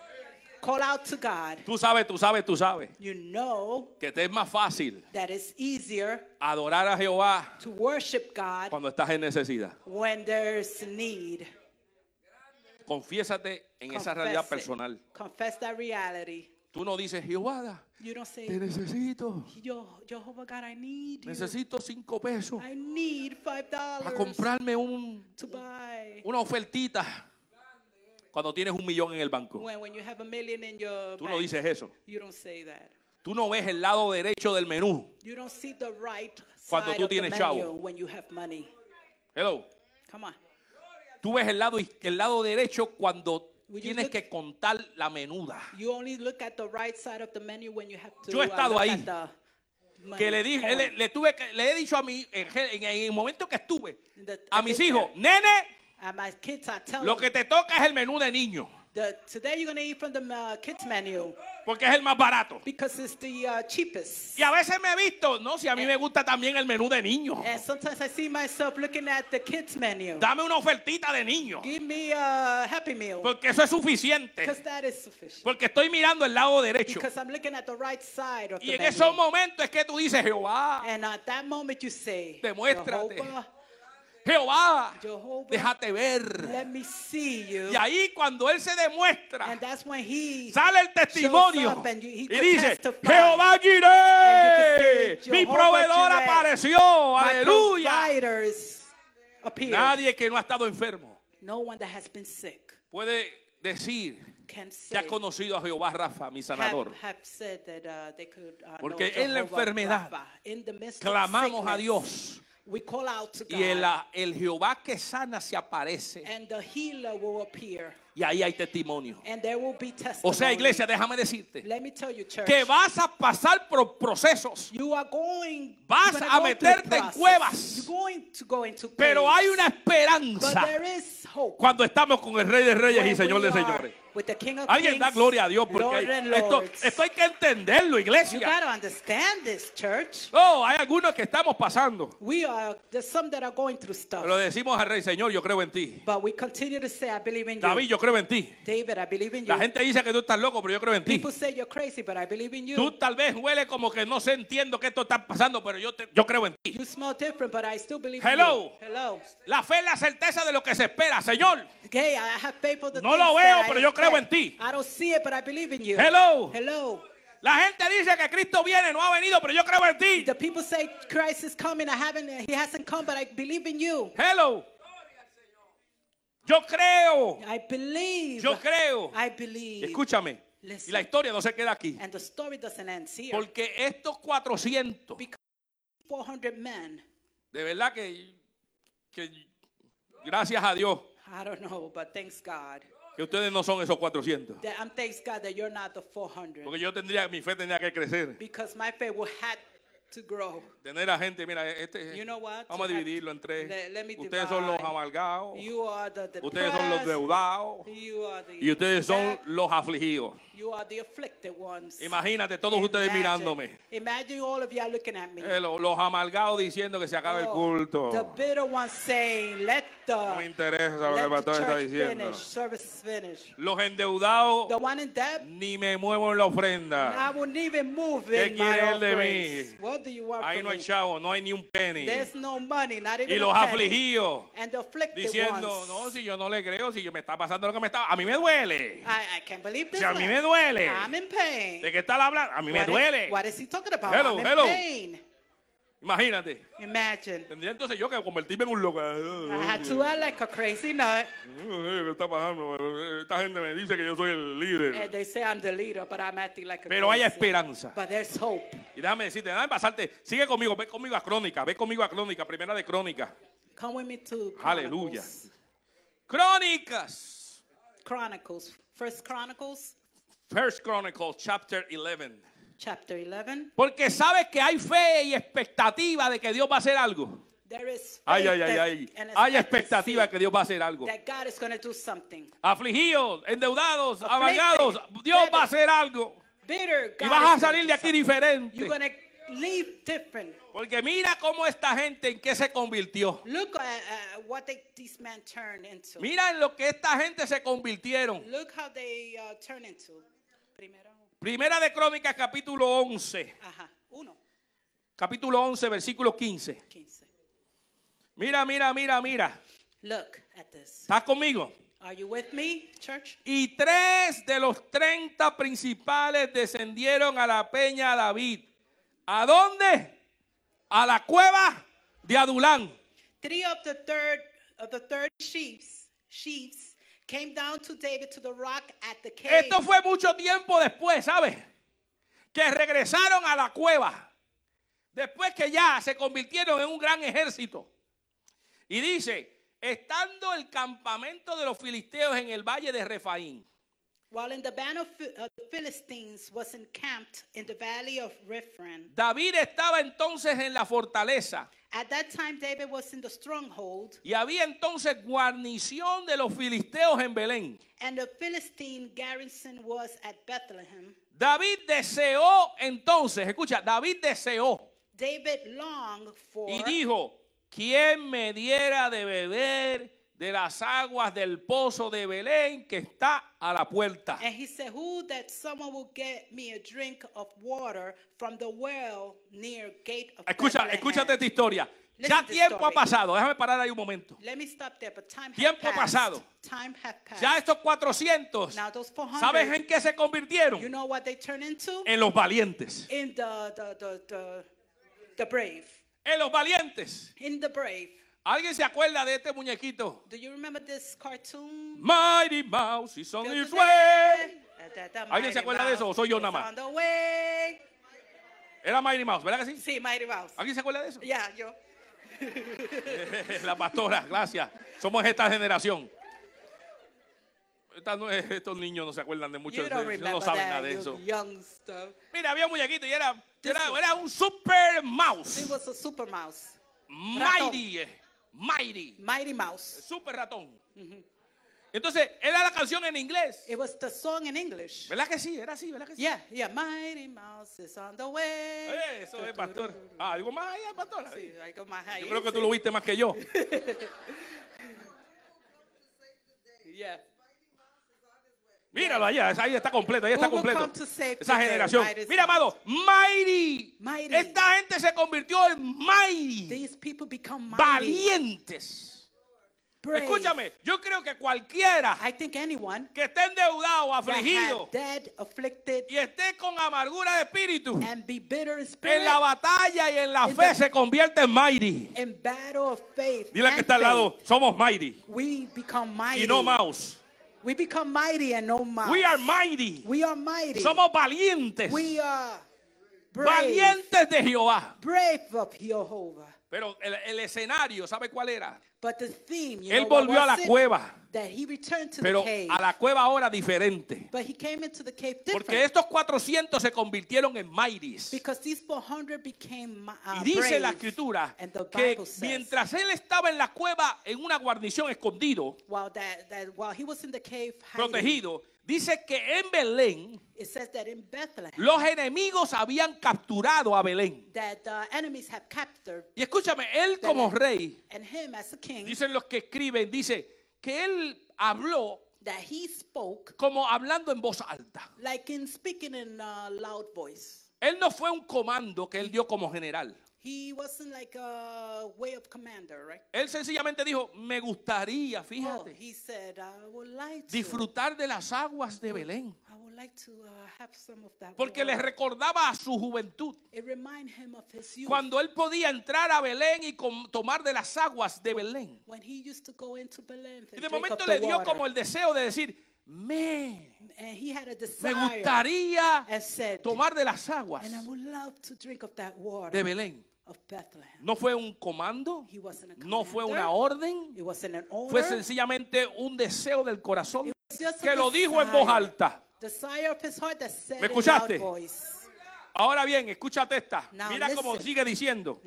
call out to God. Tú sabes, tú sabes, tú sabes You know que te es más fácil that it's easier adorar a Jehová to worship God cuando estás en necesidad. when there's need. Confiésate en esa Confess realidad it. personal. Confess that reality. Tú no dices, Jehová, te necesito. Yo, Jehovah God, I need you. Necesito cinco pesos I need five para comprarme un, to buy. una ofertita cuando tienes un millón en el banco. When, when you have a million in your Tú no dices eso. you don't say that. Tú no ves el lado derecho del menú. You don't see the right Cuando tú tienes chavo. when you have money. Hello. Come on. Tú ves el lado, el lado derecho cuando tienes look- que contar la menuda. You only look at the right side of the menu when you have to Yo he uh, estado ahí. Que le dije, le, le tuve que, le he dicho a mi, en, en el momento que estuve, The- a mis hijos, nene, telling lo que te toca es el menú de niño, the, today you're gonna eat from the uh, kids menu porque es el más barato. because it's the uh, cheapest. Y a veces me he visto, no, si a mí me gusta también el menú de niño. And sometimes I see myself looking at the kids menu. Dame una ofertita de niño, Give me a happy meal porque eso es suficiente. because that is sufficient. Porque estoy mirando el lado derecho. Because I'm looking at the right side of Y the en menu. esos momentos es que tú dices, Jehová, And at that moment you say, Demuéstrate. Jehovah, Jehová, déjate ver. let me see you. Y ahí cuando Él se demuestra, And that's when he sale el testimonio and you- y dice. Jehová Jireh, mi proveedor apareció, aleluya. Nadie que no ha estado enfermo No one that has been sick puede decir que ha conocido a Jehová Rafa, mi sanador. uh, uh, Porque en la enfermedad Clamamos a Dios We call out to God, y el, el Jehová que sana se aparece. And the healer will appear, y ahí hay testimonio. and there will be. O sea, iglesia, déjame decirte Let me tell you, church, que vas a pasar por procesos, you are going, Vas a go meterte en cuevas. You're going to go into pero hay una But esperanza there is hope. cuando estamos con el Rey de Reyes y when Señor we de Señores. with the King of Alguien da gloria a Dios porque esto, esto hay que entenderlo, You iglesia. this, church. Oh, hay algunos que estamos pasando. We are, some that are going through stuff. Pero decimos al rey, Señor, yo creo en ti. But we continue to say, I believe in you. David, yo creo en ti. David, I believe in you. La gente dice que tú estás loco, pero yo creo en ti. People say you're crazy, but I believe in you. Tú tal vez huele como que no sé, entiendo que esto está pasando, pero yo, te- yo creo en ti. You smell different, but I still believe Hello. in you. Hello. La fe es la certeza de lo que se espera, Señor. Okay, I have faith for the No lo veo, pero yo creo en ti. I don't see it, but I believe in you. Hello. Hello. La gente dice que Cristo viene, no ha venido, pero yo creo en ti. The people say Christ is coming. I haven't. He hasn't come, but I believe in you. Hello. Yo creo. I believe. Yo creo. I believe. Escúchame. Y Listen. la historia no se queda aquí. And the story doesn't end here. Porque estos 400, Because 400 men. de verdad que, que gracias a Dios I don't know, but thanks God. que ustedes no son esos 400. That I'm thanks God that you're not the 400. Porque yo tendría, mi fe tendría que crecer. Because my faith will had to grow. Tener a gente, mira, este, You know what? vamos a dividirlo en tres. Ustedes son los amargados, ustedes son los deudados y ustedes son los afligidos. You are the afflicted ones. Imagínate todos ustedes Imagine- mirándome. Imagine all of you are looking at me. Eh, lo- los amargados diciendo que se acabe el Oh, culto. The bitter ones saying, let the, No me interesa lo que el let the pastor está church diciendo. finish, service is finished. Los endeudados The one in debt, ni me muevo en la I ofrenda. wouldn't even move ¿Qué in my quiere él de offerings. mí? What do you want Ahí from no hay me? chavo, no hay ni un penny. There's no money, not even Y a los penny. afligidos And the afflicted diciendo, ones. no, si yo no le creo, si me está pasando lo que me está, a mí me duele. I, I can't believe this. Si a mí one. Me duele. I'm in pain. ¿De qué está hablando? A mí me What is- duele. what is he talking about? Hello, I'm in hello. pain. Imagínate. Imagine. Tendría entonces yo que convertirme en un loco. I had to act like a crazy nut. ¿Qué está pasando? Esta gente me dice que yo soy el líder. And they say I'm the leader, but I'm acting like a Pero hay esperanza. But there's hope. Y déjame decirte, déjame pasarte. Sigue conmigo, ve conmigo a Crónica, ve conmigo a Crónica, primera de Crónica. Come with me to Aleluya. Chronicles. Crónicas. Chronicles. First Chronicles, First Chronicles, chapter 11. chapter 11. Porque sabes que hay fe y expectativa de que Dios va a hacer algo. There is Ay, faith ay, ay, that- ay. Hay expectativa que Dios va a hacer algo. that God is going to do something. Afligidos, endeudados, amargados, Dios va a hacer algo. Bitter, Y vas a salir de aquí something. diferente. You're going to leave different. Porque mira cómo esta gente en qué se convirtió. Look at uh, what they, these men turned into. Mira en lo que esta gente se convirtieron. Look how they uh, turn into. Primero, Primera de Crónicas, capítulo 11. ajá, uno, Capítulo 11, versículo 15. 15. Mira, mira, mira, mira. Look at this. ¿Estás conmigo? Are you with me, church? Y tres de los treinta principales descendieron a la peña David. ¿A dónde? A la cueva de Adulán. Three of the third of the third chiefs, chiefs David. Esto fue mucho tiempo después, ¿sabes? Que regresaron a la cueva. Después que ya se convirtieron en un gran ejército. Y dice, estando el campamento de los filisteos en el valle de Refaín. While in the band of Philistines was encamped in the valley of Rephaim. David estaba entonces en la fortaleza. At that time, David was in the stronghold, Y había entonces guarnición de los filisteos en Belén. and the Philistine garrison was at Bethlehem. David deseó entonces, escucha, David deseó David longed for y dijo, ¿quién me diera de beber de las aguas del pozo de Belén que está a la puerta? And he said, Who that someone will get me a drink of water from the well near gate of Escucha, Bethlehem." escúchate esta historia. Listen Ya to this tiempo ha story. pasado, déjame parar ahí un momento. Let me stop there, but time Tiempo has passed. pasado. Time passed. Ya estos 400, now those 400, ¿sabes en qué se convirtieron? you know what they turn into? En los valientes. in the, the, the, the, the brave. En los valientes. In the brave. ¿Alguien se acuerda de este muñequito? Do you remember this cartoon? Mighty Mouse is on his way. ¿Alguien se acuerda de eso o soy yo nada más? Era Mighty Mouse, ¿verdad que sí? Sí, Mighty Mouse. ¿Alguien se acuerda de eso? Yeah, yo. La pastora, gracias. Somos esta generación. Esta no es- estos niños no se acuerdan de mucho You de don't eso, remember no saben that, nada de you eso. young stuff. Mira, había un muñequito y era, era un super It mouse. was a super mouse. Mighty, eh, mighty, Mighty Mouse. super ratón. Entonces, era la canción en inglés. It was the song in English. ¿Verdad que sí? Era así, ¿verdad que sí? Yeah, yeah. Mighty Mouse is on the way. Eh, eso es, pastor. Ah, algo más allá, pastor. Sí, got my high Yo creo que tú lo viste más que yo. Yeah. Míralo allá, ahí está completo, ahí está completo. Esa generación. Mira, amado, mighty. Mighty. Esta gente se convirtió en mighty. These people become mighty. Valientes. brave. Escúchame, yo creo que cualquiera I think anyone que esté endeudado, afligido had dead, afflicted, y esté con amargura de espíritu, and be bitter in en spirit, la batalla y en la fe the- se convierte en mighty. in battle of faith, Dile que está al lado, somos mighty we become mighty. y no mouse. We become mighty and no mouse. We are mighty. We are mighty. Somos valientes. we are brave. Valientes de Jehová. Brave of Jehovah. Pero el, el escenario, ¿sabe cuál era? But the theme, you Él know, volvió a la cueva, That he returned to pero the cave. a la cueva ahora diferente. But he came into the cave different. Porque estos 400 se convirtieron en mighties. because these 400 became uh, Y dice la escritura And the que Bible says, mientras él estaba en la cueva en una guarnición escondido, while, that, that, while he was in the cave hiding, protegido, dice que en Belén it says that in Bethlehem, los enemigos habían capturado a Belén. that the enemies have captured Y escúchame, él como rey, and him as a king, dicen los que escriben, dice que él habló that he spoke como hablando en voz alta. like in speaking in a loud voice. Él no fue un comando que él dio como general. He wasn't like a way of commander, right? Él sencillamente dijo, me gustaría, Oh, fíjate, he said, I would like to. disfrutar de las aguas de Belén. I would like to uh, have some of that. Porque le recordaba a su juventud. It him of his youth. Cuando él podía entrar a Belén y tomar de las aguas de Belén. when he used to go into Belen Y and de momento le dio water. como el deseo de decir, me, and he had a me desire gustaría and said, tomar de las aguas and I would love to drink of that water de Belén. No fue un comando, no fue una orden, fue sencillamente un deseo del corazón que lo dijo en voz alta. ¿Me escuchaste? Ahora bien, escúchate esta. Mira cómo sigue diciendo.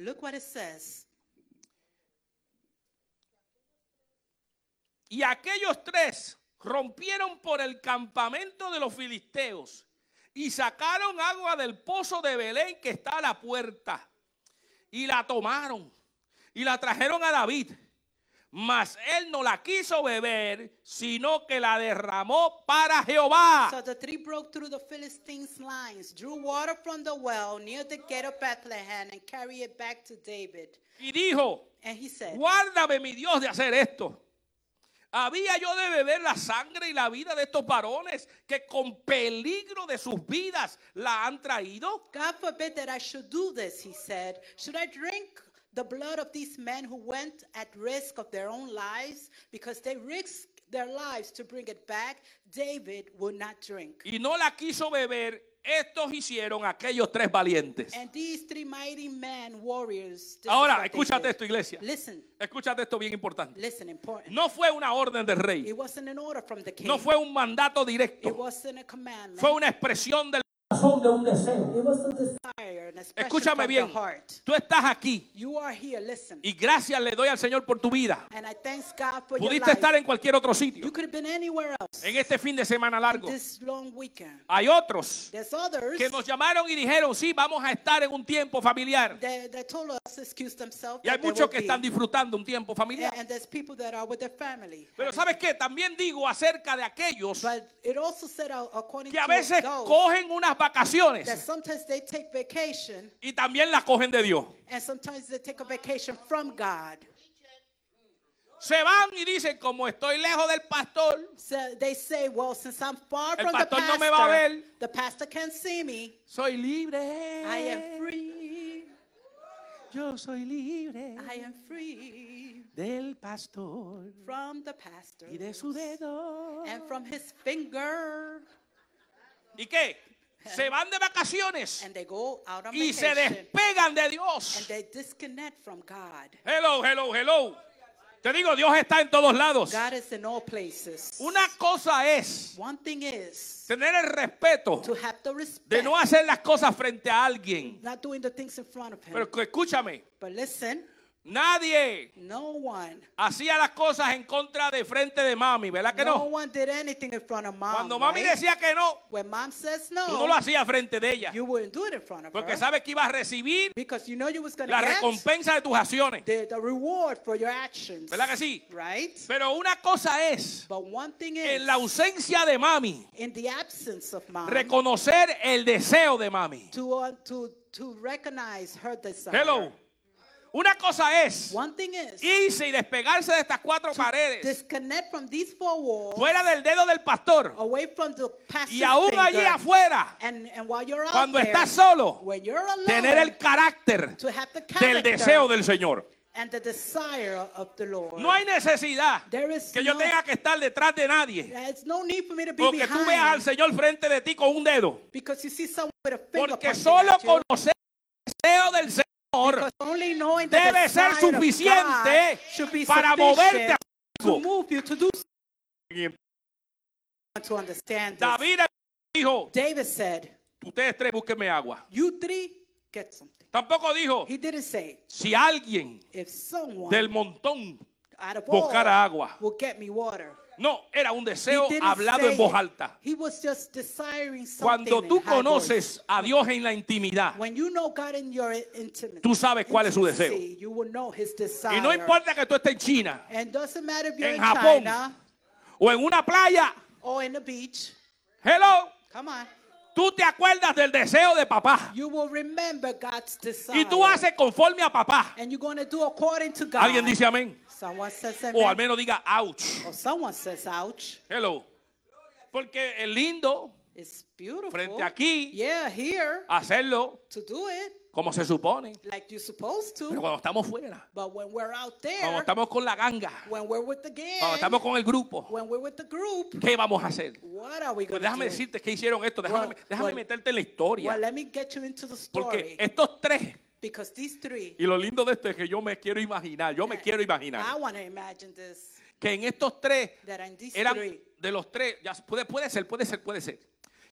Y aquellos tres rompieron por el campamento de los filisteos y sacaron agua del pozo de Belén que está a la puerta. Y la tomaron y la trajeron a David. Mas él no la quiso beber, sino que la derramó para Jehová. So the three broke through the Philistines' lines, drew water from the well near the gate of Bethlehem, and carried it back to David. Y dijo, And he said, guárdame mi Dios de hacer esto. Había yo de beber la sangre y la vida de estos varones que con peligro de sus vidas la han traído. God forbid that I should do this, he said. Should I drink the blood of these men who went at risk of their own lives because they risked their lives to bring it back? David would not drink. Y no la quiso beber. Estos hicieron aquellos tres valientes. And these three mighty men, warriors. Ahora, escúchate esto, iglesia. Listen, Escúchate esto bien importante. listen, important. No fue una orden del rey. It wasn't an order from the king. No fue un mandato It directo. wasn't a commandment. Fue una expresión del corazón de un deseo. It was a desire, an expression Escúchame bien. Tú estás aquí You are here, listen. y gracias le doy al Señor por tu vida. And I thank God for your Pudiste estar en cualquier otro sitio. You could have been anywhere else En este fin de semana largo. this long weekend. Hay otros There's others que nos llamaron y dijeron, sí, vamos a estar en un tiempo familiar. that, that told us to excuse themselves. Y hay muchos que be. están disfrutando un tiempo familiar. and, and there's people that are with their family. Pero ¿sabes qué? También digo acerca de aquellos But it also said, according que a to veces cogen unas vacaciones that sometimes they take vacation y también las cogen de Dios. and sometimes they take a vacation from God. Se van y dicen, como estoy lejos del pastor, So they say, well, since I'm far El from the pastor no pastor, me va a ver. the pastor can't see me. soy libre. I am free. Yo soy libre I am free del pastor from the pastor y de su dedo. and from his finger. ¿Y qué? Se van de vacaciones And they go out on y se vacation despegan de and Dios. they disconnect from God. Hello, hello, hello. Te digo, Dios está en todos lados. God is in all places. Una cosa es One thing is tener el respeto to have the respect, de no hacer las cosas frente a alguien. not doing the things in front of him. Pero que escúchame, but listen, Nadie No one. hacía las cosas en contra de frente de mami, ¿verdad que No no? one did anything in front of mom. Cuando mami right? decía que no, when mom says tú no no, lo hacías frente de ella. you wouldn't do it in front of Porque her. sabes que ibas a recibir Because you know you was la recompensa de tus acciones. the, the reward for your actions. ¿Verdad que sí? Right? Pero una cosa es, But one thing is, en la ausencia de mami, in the absence of mom, reconocer el deseo de mami. to, uh, to, to recognize her desire. Hello. Una cosa es One thing is, irse y despegarse de estas cuatro paredes, from these four walls, fuera del dedo del pastor away from the pastor's y aún allí afuera, and, and while you're cuando there, estás solo, when you're alone, tener el carácter to have the del deseo del Señor. and the desire of the Lord. No hay necesidad que yo no- tenga que estar detrás de nadie no need for me to be o que tú veas al Señor frente de ti con un dedo. because you see someone with a finger Porque solo conocer el deseo del Señor Debe ser suficiente para moverte a algo. David dijo, David said, ustedes tres búsquenme agua. you three get something. Tampoco dijo, He didn't say, si alguien if someone del montón out of all buscara agua. will get me water. No, era un deseo hablado en voz alta. He was just desiring something Cuando tú conoces a Dios en la intimidad, When you know God in your intimate, Tú sabes cuál es su deseo. intimacy, You will know his desire. y no importa que tú estés en China And doesn't matter if you're En in Japón. O en una playa, in the beach. hello, Come on. Tú te acuerdas del deseo de papá You will remember God's desire. y tú haces conforme a papá. And you're going to do according to God. Alguien dice amén. Someone says O al amen. menos diga ouch. Or someone says ouch. Hello. Porque es lindo It's beautiful. frente aquí Yeah, here hacerlo to do it como se supone. like you're supposed Pero to. cuando estamos fuera, But when we're out cuando there, estamos con la ganga, when we're with the cuando gang, estamos con el grupo, when we're with the group, ¿qué vamos a hacer? what are we Pues going to déjame do? decirte que hicieron esto. Déjame, Well, déjame well, meterte en la historia. Well, let me get you into the Porque story. estos tres, Because these three, y lo lindo de esto es que yo me quiero imaginar, yo me quiero I imaginar, want to imagine this, que en estos tres that in these eran three, de los tres, ya puede, puede ser, puede ser, puede ser,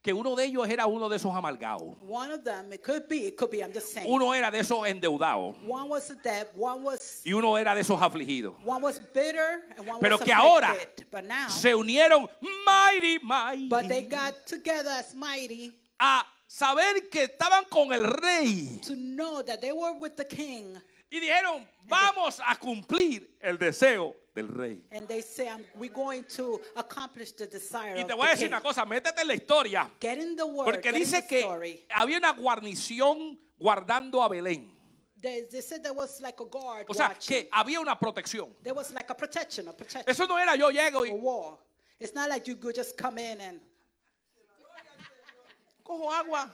que uno de ellos era uno de esos amargados, one of them, it could be, it could be, I'm just saying. uno era de esos endeudados One was a debt, one was y uno era de esos afligidos. one was bitter, and one Pero was que ahora. But now, se unieron mighty, mighty, but they got together as mighty a saber que estaban con el rey to know that they were with the king, y dijeron, vamos a cumplir el deseo del rey. and they say, "We're going to accomplish the desire Y of te voy a decir king." una cosa, métete en la historia. Get in the word. Porque get in dice the que story. había una guarnición guardando a Belén. They, they said there was like a guard O sea, watching. que había una protección. There was like a protection, a protection, Eso no era yo llego a y war. It's not like you could just come in and cojo agua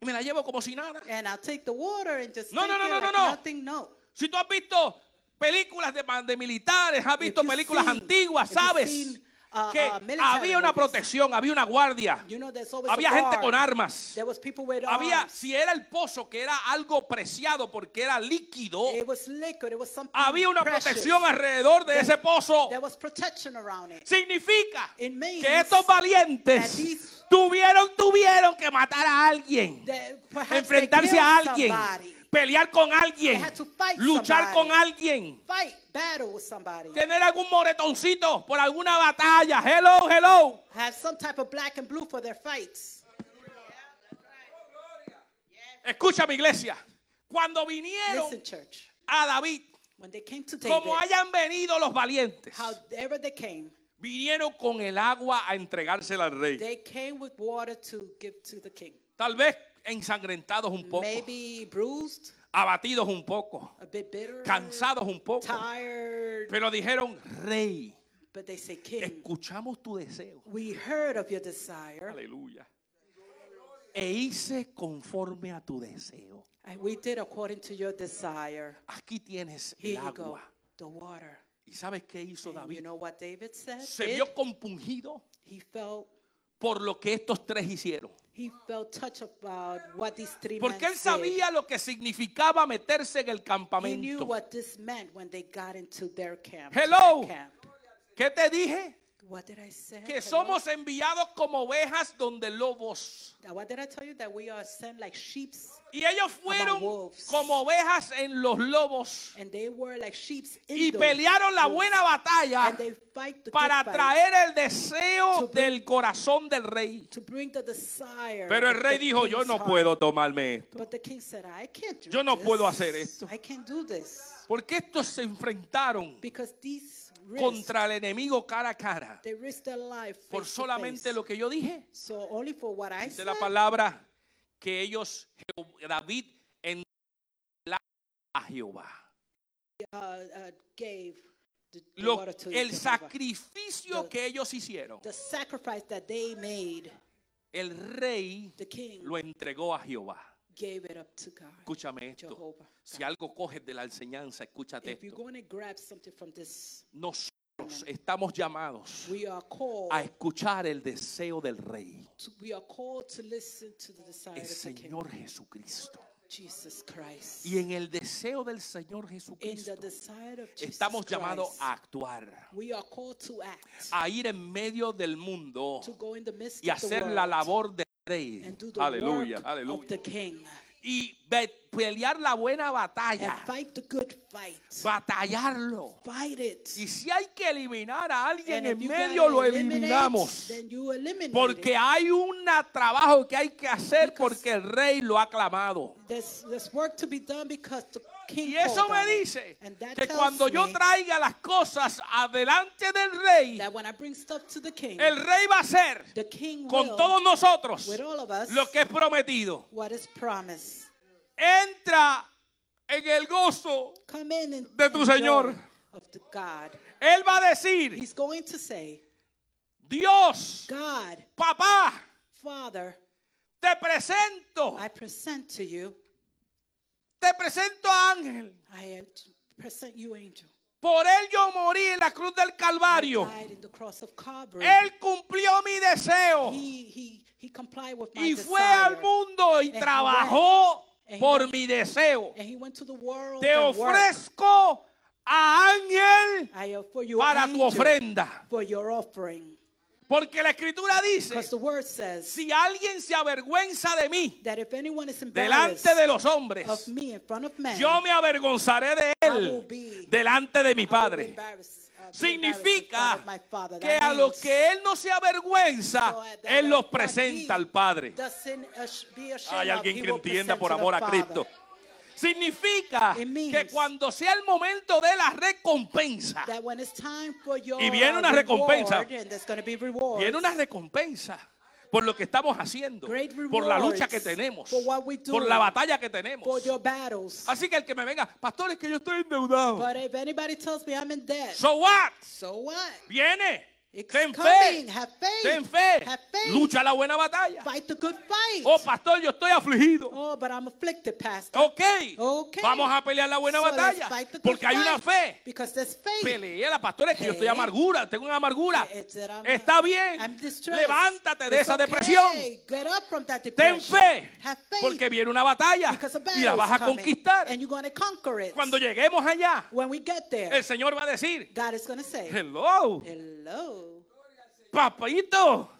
y me la llevo como si nada. and I'll take the water and just No, take no, no, it no, like no, no. nothing. No. Si tú has visto películas de, de militares, has visto películas seen- antiguas, sabes seen, uh, que uh, había una protección, había una guardia, You know, había gente con armas. Había, si era el pozo que era algo preciado porque era líquido, It was liquid. It was something había una precious. protección alrededor de ese pozo. There was protection around it. Significa It means que estos valientes tuvieron, tuvieron que matar a alguien, enfrentarse a alguien, somebody, pelear con alguien, luchar con alguien, fight, battle with somebody, tener algún moretoncito por alguna batalla. Hello, hello. have some type of black and blue for their fights. Escucha mi iglesia. Cuando vinieron Listen, church. a David, When they came to David, como hayan venido los valientes, however they came, vinieron con el agua a entregársela al rey. they came with water to give to the king. Tal vez ensangrentados un poco, Maybe bruised, abatidos un poco, a bit bitter, cansados un poco. tired, Pero dijeron, rey, but they say, King, escuchamos tu deseo. we heard of your desire, Aleluya. E hice conforme a tu deseo. and we did according to your desire. Aquí tienes Here el go, agua. the water. ¿Y sabes qué hizo And David? you know what David said? Se vio compungido He felt por lo que estos tres hicieron. He felt touched about what these three Porque él sabía lo que significaba meterse en el did. He knew campamento. what this meant when they got into their camp. Hello. ¿Qué te dije? What did I say? que Hello? somos enviados como ovejas donde lobos. What did I tell you? That we are sent like sheep, Y ellos fueron como ovejas en los lobos and they were like sheep y pelearon la buena batalla and they fight the good para traer el deseo bring- del corazón del rey. to bring the desire. Pero el rey dijo, yo no heart." puedo tomarme esto. But the king said, I can't do Yo no this. puedo hacer esto. I can't do this. Porque estos se enfrentaron Because these risks, contra el enemigo cara a cara they risk their life por solamente lo que yo dije. So only for what I Dice la palabra que ellos, David, en a Jehová. uh, uh, gave the, the Lo- el Jehovah. sacrificio The- que ellos hicieron, The sacrifice that they made, el rey the king lo entregó a Jehová. Gave it up to God. Escúchame esto. Jehovah. Si algo coges de la enseñanza, escúchate If esto. going to grab something from this, Nosotros estamos llamados we are called a escuchar el deseo del rey, to, we are to listen to the desire el of the Señor Jesucristo. Jesus Christ. Y en el deseo del Señor In the Jesucristo desire of Jesus estamos llamados Christ, a actuar, we are called to act, a ir en medio del mundo to go in the midst y of the hacer la labor del rey. and do the Aleluya, work of aleluya. the king Y pelear la buena and batalla, fight the good fight. batallarlo. Fight it. Y si hay que eliminar a alguien en medio, lo eliminamos. Then you eliminate Porque it. hay un trabajo que hay que hacer Because- porque el rey lo ha clamado. There's, there's work to be done because the king Y eso me dice que cuando yo traiga las cosas adelante del rey, el rey va a hacer con todos nosotros lo que es prometido. Entra en el gozo. De tu Señor. Él va a decir, He's going to say, Dios, God, papá, Father, te presento, I present to you, te presento a Ángel. I present you, angel. Por él yo morí en la cruz del Calvario. Él cumplió mi deseo He, he, with my y desire. fue al mundo y trabajó por mi deseo. Te ofrezco a Ángel para tu ofrenda. for your offering. Porque la escritura dice, Because the word says si alguien se avergüenza de mí that if anyone is embarrassed delante de los hombres, of me in front of men, yo me avergonzaré de I will él be- delante de mi I will be Padre. embarrassed, uh, be embarrassed in Significa front of my Father. que That a los means que él no se avergüenza, so that él los what presenta he al Padre. doesn't, uh, sh- be ashamed Hay of, alguien he que will entienda present por to the amor a Father. Cristo. Significa que cuando sea el momento de la recompensa, Y viene una recompensa. viene una recompensa por lo que estamos haciendo, por la lucha que tenemos, do, por la batalla que tenemos. Así que el que me venga, pastor, es que yo estoy endeudado. But if anybody tells me I'm in debt, So what? so what? Viene. Ten fe. Have faith. Ten fe. Have faith. Lucha la buena batalla. Fight the good fight. Oh, pastor, yo estoy afligido. Oh, but I'm afflicted, Pastor. Ok. Ok. Vamos a pelear la buena So batalla. Porque hay una fe. Because there's faith. Pelea, pastor, es que yo estoy amargura, tengo una amargura. Está bien. I'm distressed. Levántate de It's esa okay. depresión. Get up from that Ten fe. Have faith. Porque viene una batalla y la vas a conquistar. And you're conquer it. Cuando lleguemos allá, when we get there, el Señor va a decir, God is say, hello, Hello. Papito,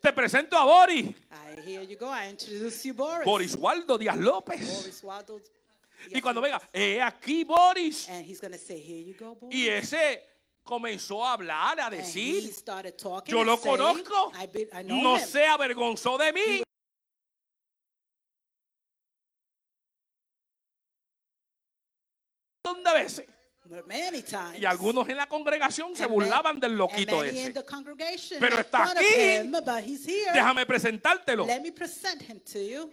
te presento a Boris, I hear you go. I introduce you, Boris. Boris Waldo Díaz López. Boris Waldo. Y cuando venga, he aquí Boris. And he's going to say, Here you go, Boris. Y ese comenzó a hablar, a decir, talking. yo lo conozco, I, be, I know no him. se avergonzó de mí. de veces. Many times. Y algunos en la congregación se And burlaban del loquito ese. Pero está aquí. him. Déjame presentártelo. Let me present him to you.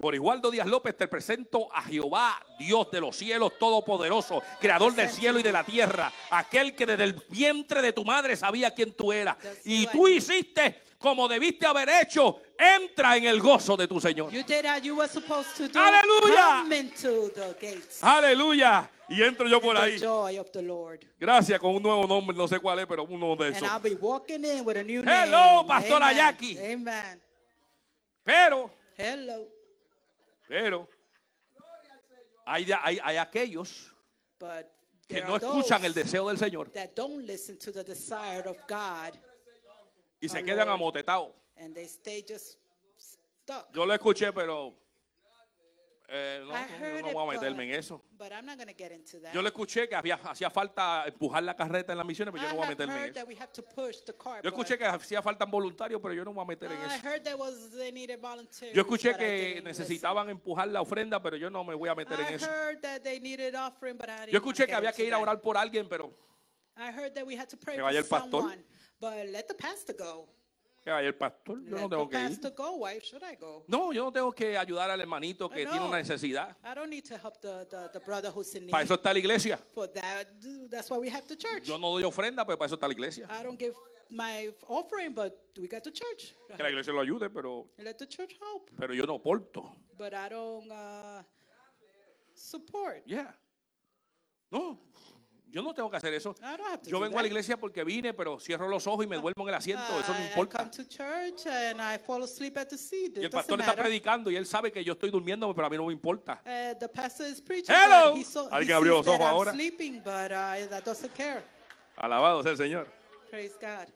Por Igualdo Díaz López te presento a Jehová, Dios de los cielos todopoderoso, creador del cielo y de la tierra, aquel que desde el vientre de tu madre sabía quién tú eras. Y tú hiciste como debiste haber hecho, entra en el gozo de tu Señor. Gates. Aleluya. Y entro yo por ahí. Gracias, con un nuevo nombre, no sé cuál es, pero uno de esos. Hello. Pastora Amen. Jackie. Amen. Pero, Hello. pero, hay, hay, hay aquellos But que no escuchan el deseo del Señor that don't listen to the desire of God y se quedan amotetados. Yo lo escuché, pero eh, no, I no, heard no it, voy a meterme but- en eso. But I'm not going to get into that. Yo le escuché que había, hacía falta empujar la carreta en las misiones, pero yo no I voy a have meterme en heard eso. that we have to push the cart. Yo escuché que hacía falta voluntarios, pero yo no me voy a meter en I eso. heard there was they needed volunteers. Yo escuché but I que didn't listen. necesitaban empujar la ofrenda, pero yo no me voy a meter en I eso. heard that they needed offering, but I didn't Yo escuché que get había into que ir a that. orar por alguien, pero I heard that we had to pray Que for vaya el pastor. someone, but let the pastor go. Que vaya el pastor. Yo let no the tengo que ir. pastor go. Why should I go? No, yo no tengo que ayudar al hermanito que tiene una necesidad. I don't need to help the, the, the brother who's in need. Para eso está la iglesia. For that, that's why we have the church. Yo no doy ofrenda, pero para eso está la iglesia. I don't give my offering, but we got the church. Que la iglesia lo ayude, pero, Let the church help, pero yo no porto. but I don't uh, support. Yeah. No, yo no tengo que hacer eso. Yo vengo a la iglesia porque vine, pero cierro los ojos y me duermo en el asiento. Eso no importa. Y el pastor está predicando y él sabe que yo estoy durmiendo, pero a mí no me importa. Uh, the pastor is preaching. Hello. so, Alguien abrió los ojos ahora. sleeping, but uh. Alabado sea el Señor. Praise God.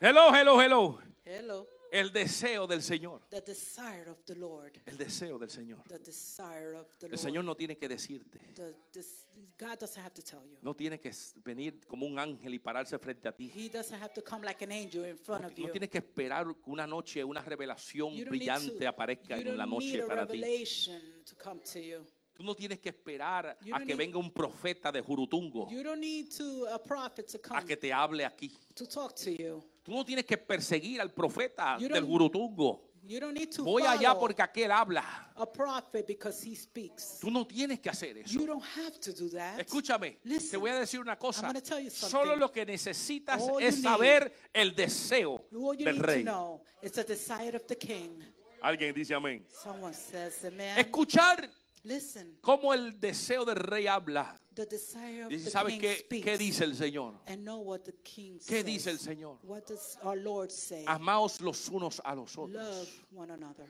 Hello, hello, hello. Hello. El deseo del Señor. The desire of the Lord. El deseo del Señor. The desire of the El Lord. Señor no tiene que decirte. The, this, God doesn't have to tell you. No tiene que venir como un ángel y pararse frente a ti. He doesn't have to come like an angel in front No, of no you. tienes que esperar que una noche, una revelación brillante to- aparezca en la noche a para ti. revelation to come to you. Tú no tienes que esperar a que need- venga un profeta de Jurutungo You don't need to a prophet to a come que te hable aquí. to talk to you. Tú no tienes que perseguir al profeta You del don't- Jurutungo. You don't need to Voy allá porque aquel habla. a prophet because he speaks. Tú no tienes que hacer eso. You don't have to do that. Escúchame, te Listen, voy a decir una cosa. I'm gonna tell you something. Solo lo que necesitas All es you saber el deseo All you del need rey. to know is the desire of the king. Alguien dice amén. Someone says, Amen. Escuchar Listen, cómo el deseo del rey habla. The desire of Dice, the ¿sabes king qué, speaks. qué dice el Señor? And know what the king ¿Qué says. dice el Señor? What does our Lord say? Amaos los unos a los otros. Love one another.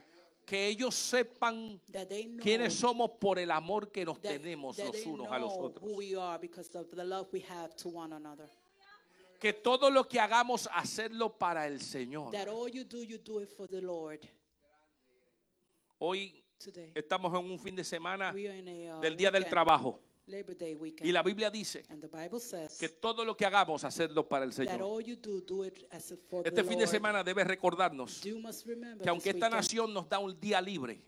Que ellos sepan That they know quiénes somos por el amor que nos that, tenemos that los they unos a los know otros. who we are because of the love we have to one another. Que todo lo que hagamos, hacerlo para el Señor. That all you do, you do it for the Lord. Hoy Today, estamos en un fin de semana we are in a uh, del Día del weekend, Trabajo. Labor Day weekend. Y la Biblia dice and the Bible says que todo lo que hagamos, hacerlo para el that Señor. all you do, do it as a for Este the fin de Lord. semana debe recordarnos You must remember que aunque esta nación nos da un día libre,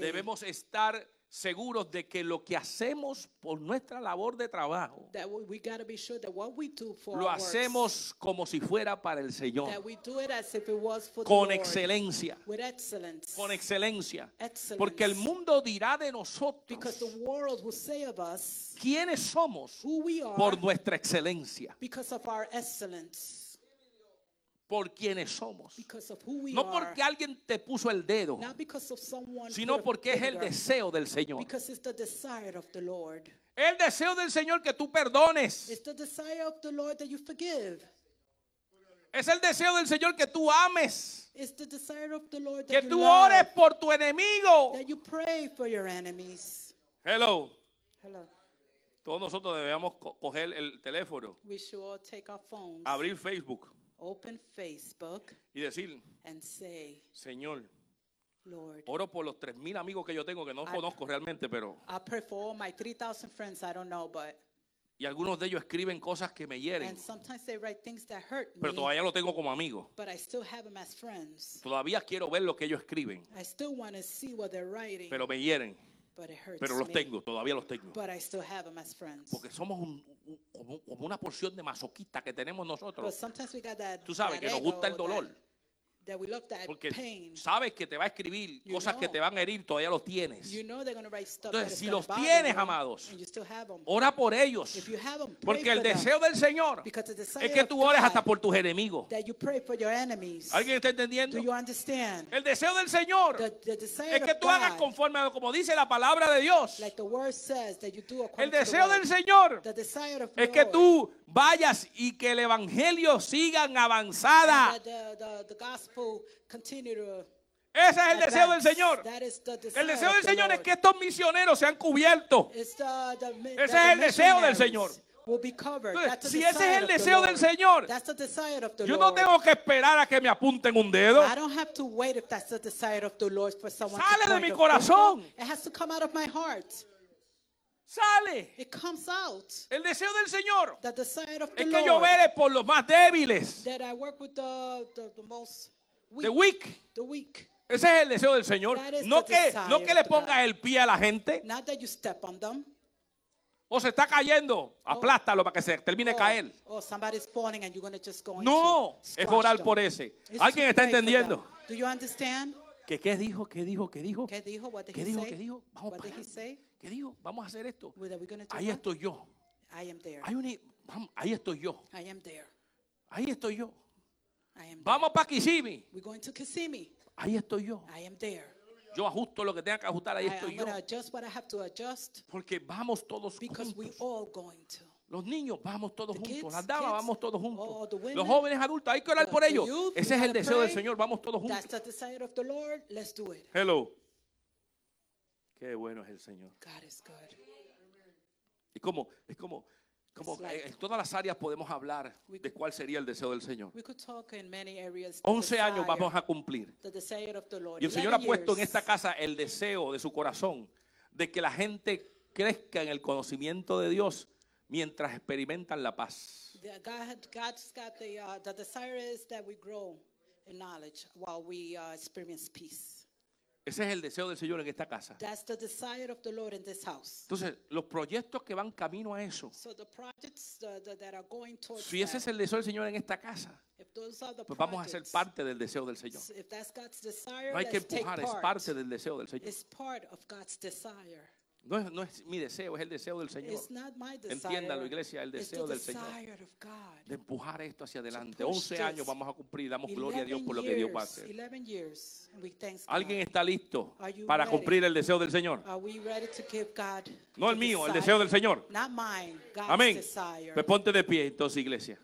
debemos estar seguros de que lo que hacemos por nuestra labor de trabajo, sure lo hacemos como si fuera para el Señor, con excelencia, con excelencia. excellence. Porque el mundo dirá de nosotros us quiénes somos are por nuestra excelencia, because of our excellence, por quienes somos. No porque alguien te puso el dedo, sino porque es el deseo del Señor. El deseo del Señor que tú perdones. Es el deseo del Señor que tú ames. Que tú ores por tu enemigo. Hello. Hello. Todos nosotros debemos co- coger el teléfono, abrir Facebook open Facebook, y decir, and say, Señor, Lord, oro por los tres mil amigos que yo tengo que no I- conozco realmente, pero I pray for all my 3,000 friends I don't know, but, y algunos de ellos escriben cosas que me hieren, and sometimes they write things that hurt pero me, todavía lo tengo como amigo. but I still have them as friends. Todavía quiero ver lo que ellos escriben, I still want to see what they're writing, pero me hieren, pero los tengo, todavía los tengo. But I still have them as friends. Porque somos un- un- como, una porción de masoquista que tenemos But nosotros. sometimes we got that, Tú sabes que nos gusta el dolor. That, we love that Porque pain. sabes que te va a escribir You cosas que know. te van a herir, todavía los tienes. You know they're going to write stuff Entonces, is si gonna los bother tienes, you, amados, and you still have them. Ora por ellos. If you have them, pray Porque el for them. deseo del Señor Because the desire es que of tú ores God, hasta por tus enemigos. that you pray for your enemies. ¿Alguien está entendiendo? Do you understand? El deseo del Señor The, the desire es que of tú hagas God, conforme a como dice la palabra de Dios. like the word says, that you do according El to the deseo word. del Señor The desire of es que Lord, tú vayas y que el evangelio siga en avanzada. that the, the, the gospel Ese es el deseo del. Señor. El deseo del Señor es que estos misioneros sean cubiertos. Ese es el deseo del Señor. Entonces, That's the si ese es desire el of the deseo del Lord. Señor, Yo no tengo que esperar a que me apunten un dedo. Sale de mi corazón. finger. It has to come out of my heart. Sale. It comes out. El deseo del Señor The desire of the es que yo Lord. vele por los más débiles. That I work with the, the, the most. The weak. The weak. Ese es el deseo del Señor. No que, no que le pongas el pie a la gente Not that you step on them. o se está cayendo. Aplástalo para que se termine de or, caer. falling and you're just go No, es orar them. por ese. It's ¿Alguien está entendiendo? Do you understand? ¿Qué, ¿Qué dijo? ¿Qué dijo? ¿Qué dijo? ¿Qué dijo? ¿Qué dijo? ¿Qué dijo? Vamos para? ¿Qué dijo? Vamos a hacer esto. Ahí estoy yo. I am there. Ahí estoy yo. I am there. Ahí estoy yo. Vamos para Kissimmee. We're going to Kissimmee. Ahí estoy yo. I am there. Yo ajusto lo que tenga que ajustar. Ahí I, estoy yo. adjust what I have to adjust Porque vamos todos because we juntos. all going to. Los niños vamos todos The juntos. kids, Las damas kids, vamos todos all juntos. the women, Los jóvenes adultos hay que orar the- por the ellos. youth, Ese es el gotta deseo del pray. Señor. Vamos todos juntos. That's the desire of the Lord. Let's do it. Hello. Qué bueno es el Señor. God is good. Y como, es como, como en todas las áreas podemos hablar de cuál sería el deseo del Señor. We could talk in many areas. the 11 años desire, vamos a cumplir. Y el Señor ha 11 puesto en esta casa el deseo de su corazón de que la gente crezca en el conocimiento de Dios mientras experimentan la paz. Ese es el deseo del Señor en esta casa. That's the desire of the Lord in this house. Entonces, los proyectos que van camino a eso, So the projects uh, that, that are going towards si ese that, es el deseo del Señor en esta casa, if those are the pues vamos a ser projects, parte del deseo del Señor. if that's God's desire, No hay que let's take empujar, es part. parte del deseo del Señor. It's part of God's desire. No es, no es mi deseo, es el deseo del Señor. Entiéndalo, iglesia, el deseo del Señor. De empujar esto hacia adelante. push 11 años vamos a cumplir damos gloria a Dios 11 por lo que Dios va a hacer. 11 years, and we thanks ¿Alguien está listo para cumplir el deseo del Señor? No el mío, el deseo del Señor. Amén. Pues ponte de pie entonces, iglesia.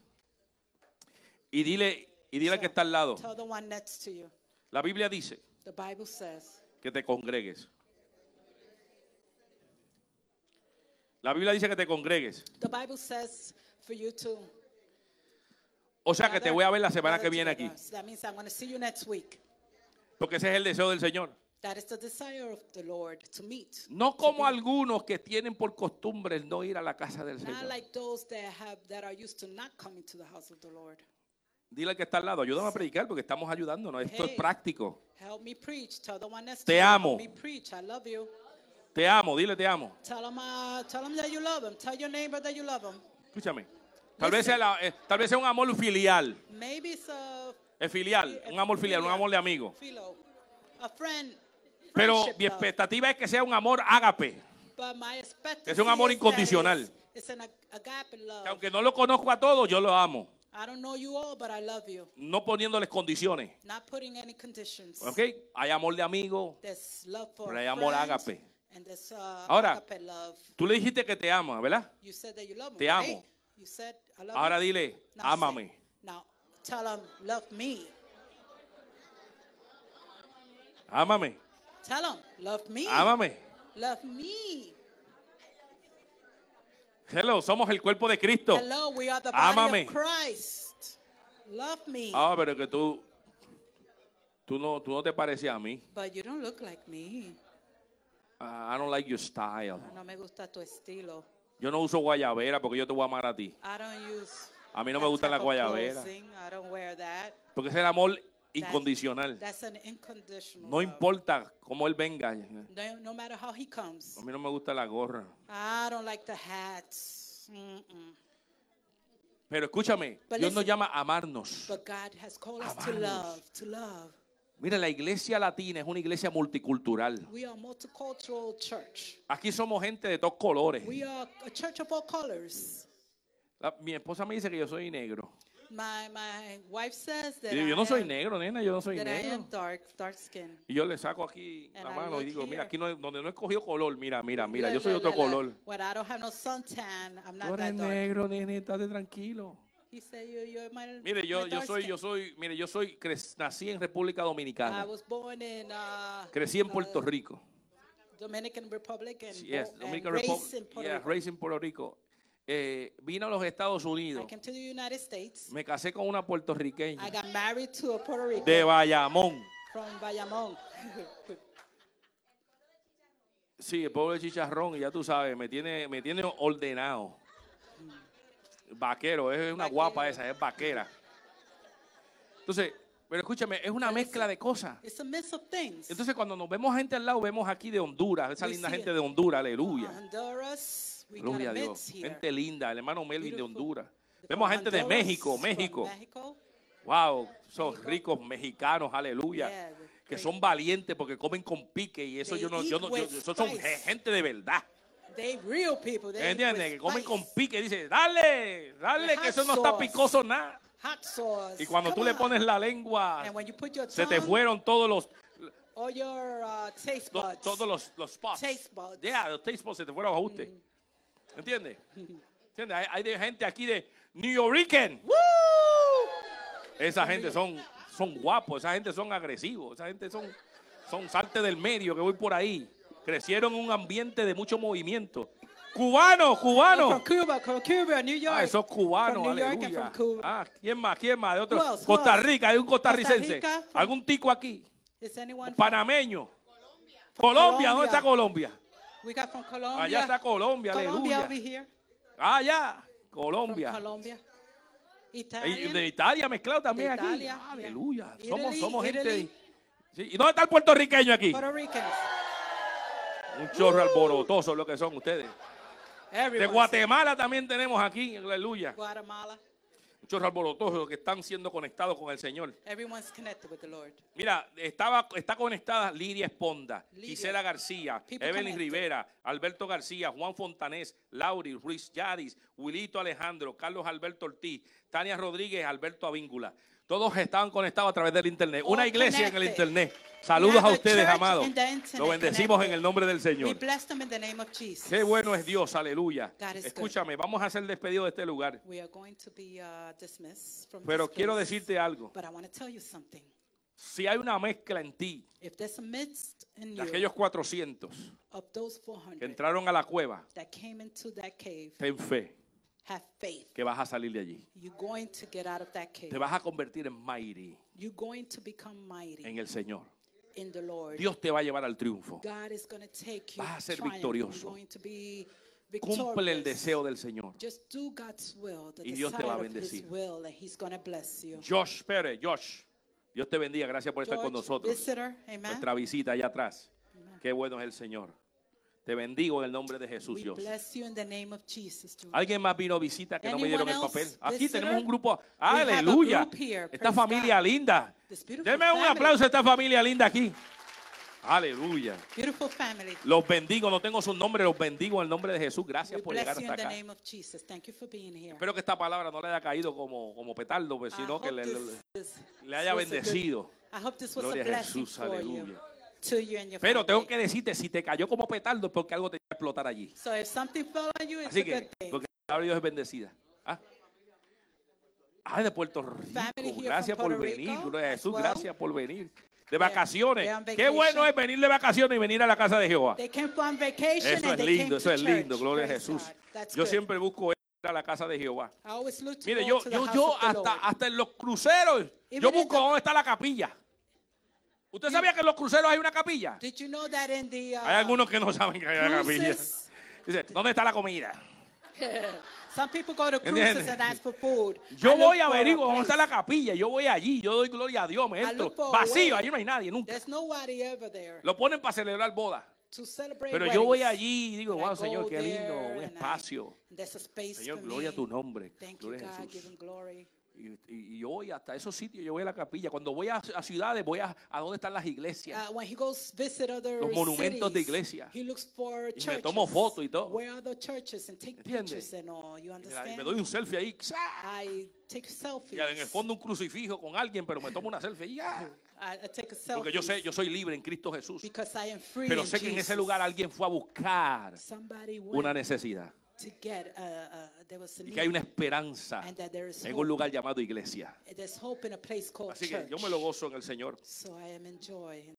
Y dile, y dile al que está al lado. La Biblia dice que te congregues. La Biblia dice que te congregues. the Bible says for you to O sea que te voy a ver la semana que viene aquí. So that means I'm going to see you next week. Porque ese es el deseo del Señor. That is the desire of the Lord to meet. No to como be- algunos que tienen por costumbre no ir a la casa del Not Señor. like those that have that are used to not coming to the house of the Lord. Dile al que está al lado, ayúdame a predicar porque estamos ayudándonos. Esto es Hey. práctico. Help me preach. Tell the one next Te to amo. Me preach. I love you. Te amo, dile te amo. Tell them, uh, tell them that you love them. Tell your neighbor that you love. Escúchame. Tal vez, sea la- eh, tal vez sea un amor filial. Maybe it's a Es filial, un amor filial, un amor de amigo. Philo, a friend. Pero friendship mi love. expectativa es que sea un amor ágape. But my expectancy Es un amor is that incondicional. It's, it's an ag- agape love. Que aunque no lo conozco a todos, yo lo amo. I don't know you all, but I love you. No poniéndoles condiciones. Not putting any conditions. ¿Ok? Hay amor de amigo. There's love for Pero hay amor ágape. And uh, Ahora, love. Tú le dijiste que te ama, ¿verdad? You said that you love me. Te right? amo. You said I love Ahora dile, Now ámame. say- Now tell them love me. Ámame. Tell them love me. Ámame. Love me. Hello, somos el cuerpo de Cristo. Hello, we are the body Ámame. of Christ. Love me. Ah, pero que tú, tú no, tú no te pareces a mí. But you don't look like me. Ah, I don't like your style. No me gusta tu estilo. Yo no uso guayabera porque yo te voy a amar a ti. I don't use. A mí no me that gusta la type of guayabera. clothing. I don't wear that. Porque es el amor incondicional. That's an unconditional. No love. importa cómo él venga. A No, no matter how he comes. mí no me gusta la gorra. I don't like the hats. Mm-mm. Pero escúchame, But Dios nos listen. llama a amarnos. But God has called us to Amarnos. love, to love. Mira, la iglesia latina es una iglesia multicultural. We are multicultural church. Aquí somos gente de todos colores. We are a church of all colors. La- mi esposa me dice que yo soy negro. My my wife says that Y yo I no soy am, negro, nena, yo no soy that I am negro. dark, dark skin. Y yo le saco aquí And la I mano y look digo, mira, here. aquí no, es- donde no he cogido color, mira, mira, mira, yo soy otro color. When I don't have no suntan, I'm Tú not eres that dark. negro, nene, estate tranquilo. He said, you, you're my, Mire, yo, my yo soy, skin." yo soy, mire, yo soy, cre- nací en República I Dominicana. was born in uh, Crecí en Puerto uh, Rico. Dominican Republic and, Yes, bo- and Dominican raised Republic. in Puerto Yeah, Rico. raised in Puerto Rico. Eh, vino a los Estados I Unidos. came to the United States. Me casé con una I puertorriqueña got married to a Puerto Rican de Bayamón. from Bayamón. Sí, el pueblo de Chicharrón, y ya tú sabes, me tiene, me tiene ordenado. Vaquero, es una Vaquero. guapa esa, es vaquera. Entonces, pero escúchame, es una mezcla de cosas. It's a mix of things. Entonces, cuando nos vemos gente al lado, vemos aquí de Honduras, esa We linda gente it. de Honduras, aleluya. Honduras, we got Gloria a Dios. here. Gente linda, el hermano Melvin de. Honduras. Vemos gente de México, México. Wow, son ricos mexicanos, aleluya. Yeah, que son valientes porque comen con pique y eso They yo no, yo no, yo- son gente de verdad. They real people. They Que comen con pique dice, dale, dale, que eso no está picoso nada. Y cuando Come tú le on. pones la lengua, se te fueron todos los, your uh, taste to- buds. todos los, los spots. Taste buds. Yeah, los taste buds se te fueron a ajuste. ¿Entiendes? ¿Entiendes? Hay, hay de gente aquí de New York. Woo! Esa gente son, son guapos, esa gente son agresivos, esa gente son, son salte del medio que voy por ahí. Crecieron en un ambiente de mucho movimiento. Cubanos, From cubanos. Cuba, from Cuba, New York. Ah, esos cubanos, From New York and aleluya. from. Ah, ¿quién más? ¿Quién más? De otro. Who else? Costa? Rica, hay un costarricense. Costa Rica, from- ¿Algún tico aquí? From- Panameño. Colombia, ¿dónde Colombia. está Colombia? We got from Colombia. Allá está Colombia, Colombia aleluya. over here. Ah, ya, From Colombia. Colombia. Y Italian. de Italia mezclado también De aquí. Italia, Aleluya. yeah. Somos, Italy, somos gente. Italy. Sí, ¿Y dónde está el puertorriqueño aquí? Puerto Ricans. Un chorro alborotoso lo que son ustedes. De. Guatemala también tenemos aquí, aleluya. Guatemala. Un chorro alborotoso que están siendo conectados con el Señor. Everyone's connected with the Lord. Mira, estaba, está conectada Lidia Esponda, Lidia. Gisela García, People Evelyn connected. Rivera, Alberto García, Juan Fontanés, Lauri, Ruiz Yadis, Wilito Alejandro, Carlos Alberto Ortiz, Tania Rodríguez, Alberto Avíngula. Todos estaban conectados a través del internet. Una All iglesia en el connected. internet. Saludos a ustedes, amados. Lo bendecimos en connected. el nombre del We Señor. bless them in the name of Jesus. Qué bueno es Dios, aleluya. Escúchame, vamos a hacer despedido de este lugar. We are going to be uh, dismissed from Pero quiero place. decirte algo. But I want to tell you something. Si hay una mezcla en ti de aquellos 400 of those que 400 entraron a la cueva, that came into that cave, ten fe have faith. que vas a salir de allí. You're going to get out of that cave. Te vas a convertir en mighty You're going to become mighty en el Señor. in the Lord. Dios te va a llevar al triunfo. God is going to take you Vas a ser triumph. victorioso. You're going to be Cumple el deseo del Señor. Just do God's will, the Y Dios te va a bendecir. will, and He's going to bless you. Josh Pérez, Josh, Dios te bendiga. Gracias por estar con nosotros. visitor. Nuestra visita allá atrás. Qué bueno es el Señor. Te bendigo en el nombre de Jesús, We Dios. bless you in the name of Jesus. George. ¿Alguien más vino a visita que no me dieron el Anyone papel? else? Aquí Visitor? tenemos un grupo. We have a Aleluya. group here. Esta Praise familia God. linda. This beautiful Deme un family. aplauso a esta familia linda aquí. Aleluya. Beautiful family. Los bendigo, no tengo su nombre, los bendigo en el nombre de Jesús. Gracias We por llegar bless you hasta in the acá. name of Jesus. Thank you for being here. Espero que esta palabra no le haya caído como, como petardo, pues, I sino que hope le, this haya was a good- bendecido. I hope this was a Gloria a blessing Jesús, for you, aleluya. To you and your Pero tengo family. que decirte, si te cayó como petardo es porque algo te va a explotar allí. So if something fell on you, it's Así a que, good thing. porque la palabra de Dios es bendecida. ¿Ah? Ay, de Puerto Rico. Family here Gracias from por Puerto venir. Rico Gloria a as Jesús, well. gracias por venir. De vacaciones. they're on Qué vacation. bueno es venir de vacaciones y venir a la casa de Jehová. They came from vacation Eso and es they lindo, eso es church. lindo. Gloria a Praise Jesús. God. That's Yo good. siempre busco ir a la casa de Jehová. I always look to Mire, go yo, to the yo, house yo of the hasta, Lord. hasta en los cruceros, yo in busco the- dónde está la capilla. ¿Usted sabía que en los cruceros hay una capilla? Did you know that in the uh, Hay algunos que no saben que hay una capilla. cruises, Dice, ¿dónde está la comida? some people go to cruises and ask for food. Yo look voy a for averiguar dónde place. está la capilla. Yo voy allí, yo doy gloria a Dios, me I entro. look for a Vacío, way. allí no hay nadie nunca. There's nobody ever there Lo ponen para celebrar boda. to celebrate Pero yo voy weddings. allí y digo, And I wow, Señor, go qué lindo, there un and I- espacio. There's a space Señor, for gloria a me. tu nombre. Thank you, Gloria a God. Give Jesús. him glory. Y, y- yo voy hasta esos sitios, yo voy a la capilla. Cuando voy a, a ciudades, voy a, a dónde están las iglesias. Uh, when he goes visit other Los monumentos de cities, iglesia. he looks for Y me churches. tomo fotos y todo. Where are the churches and take pictures and all. You Mira, y understand? me doy un selfie ahí. I take selfies. Y en el fondo un crucifijo con alguien, pero me tomo una selfie y ya. I, I take a selfie. Porque yo sé, yo soy libre en Cristo Jesús. because I am free Pero in sé que en ese Jesus. lugar alguien fue a buscar Somebody una necesidad. To get, uh, uh, there was a y que hay una esperanza en un hope. lugar llamado iglesia. There's hope in a place called Así que church. yo me lo gozo en el Señor. So I am.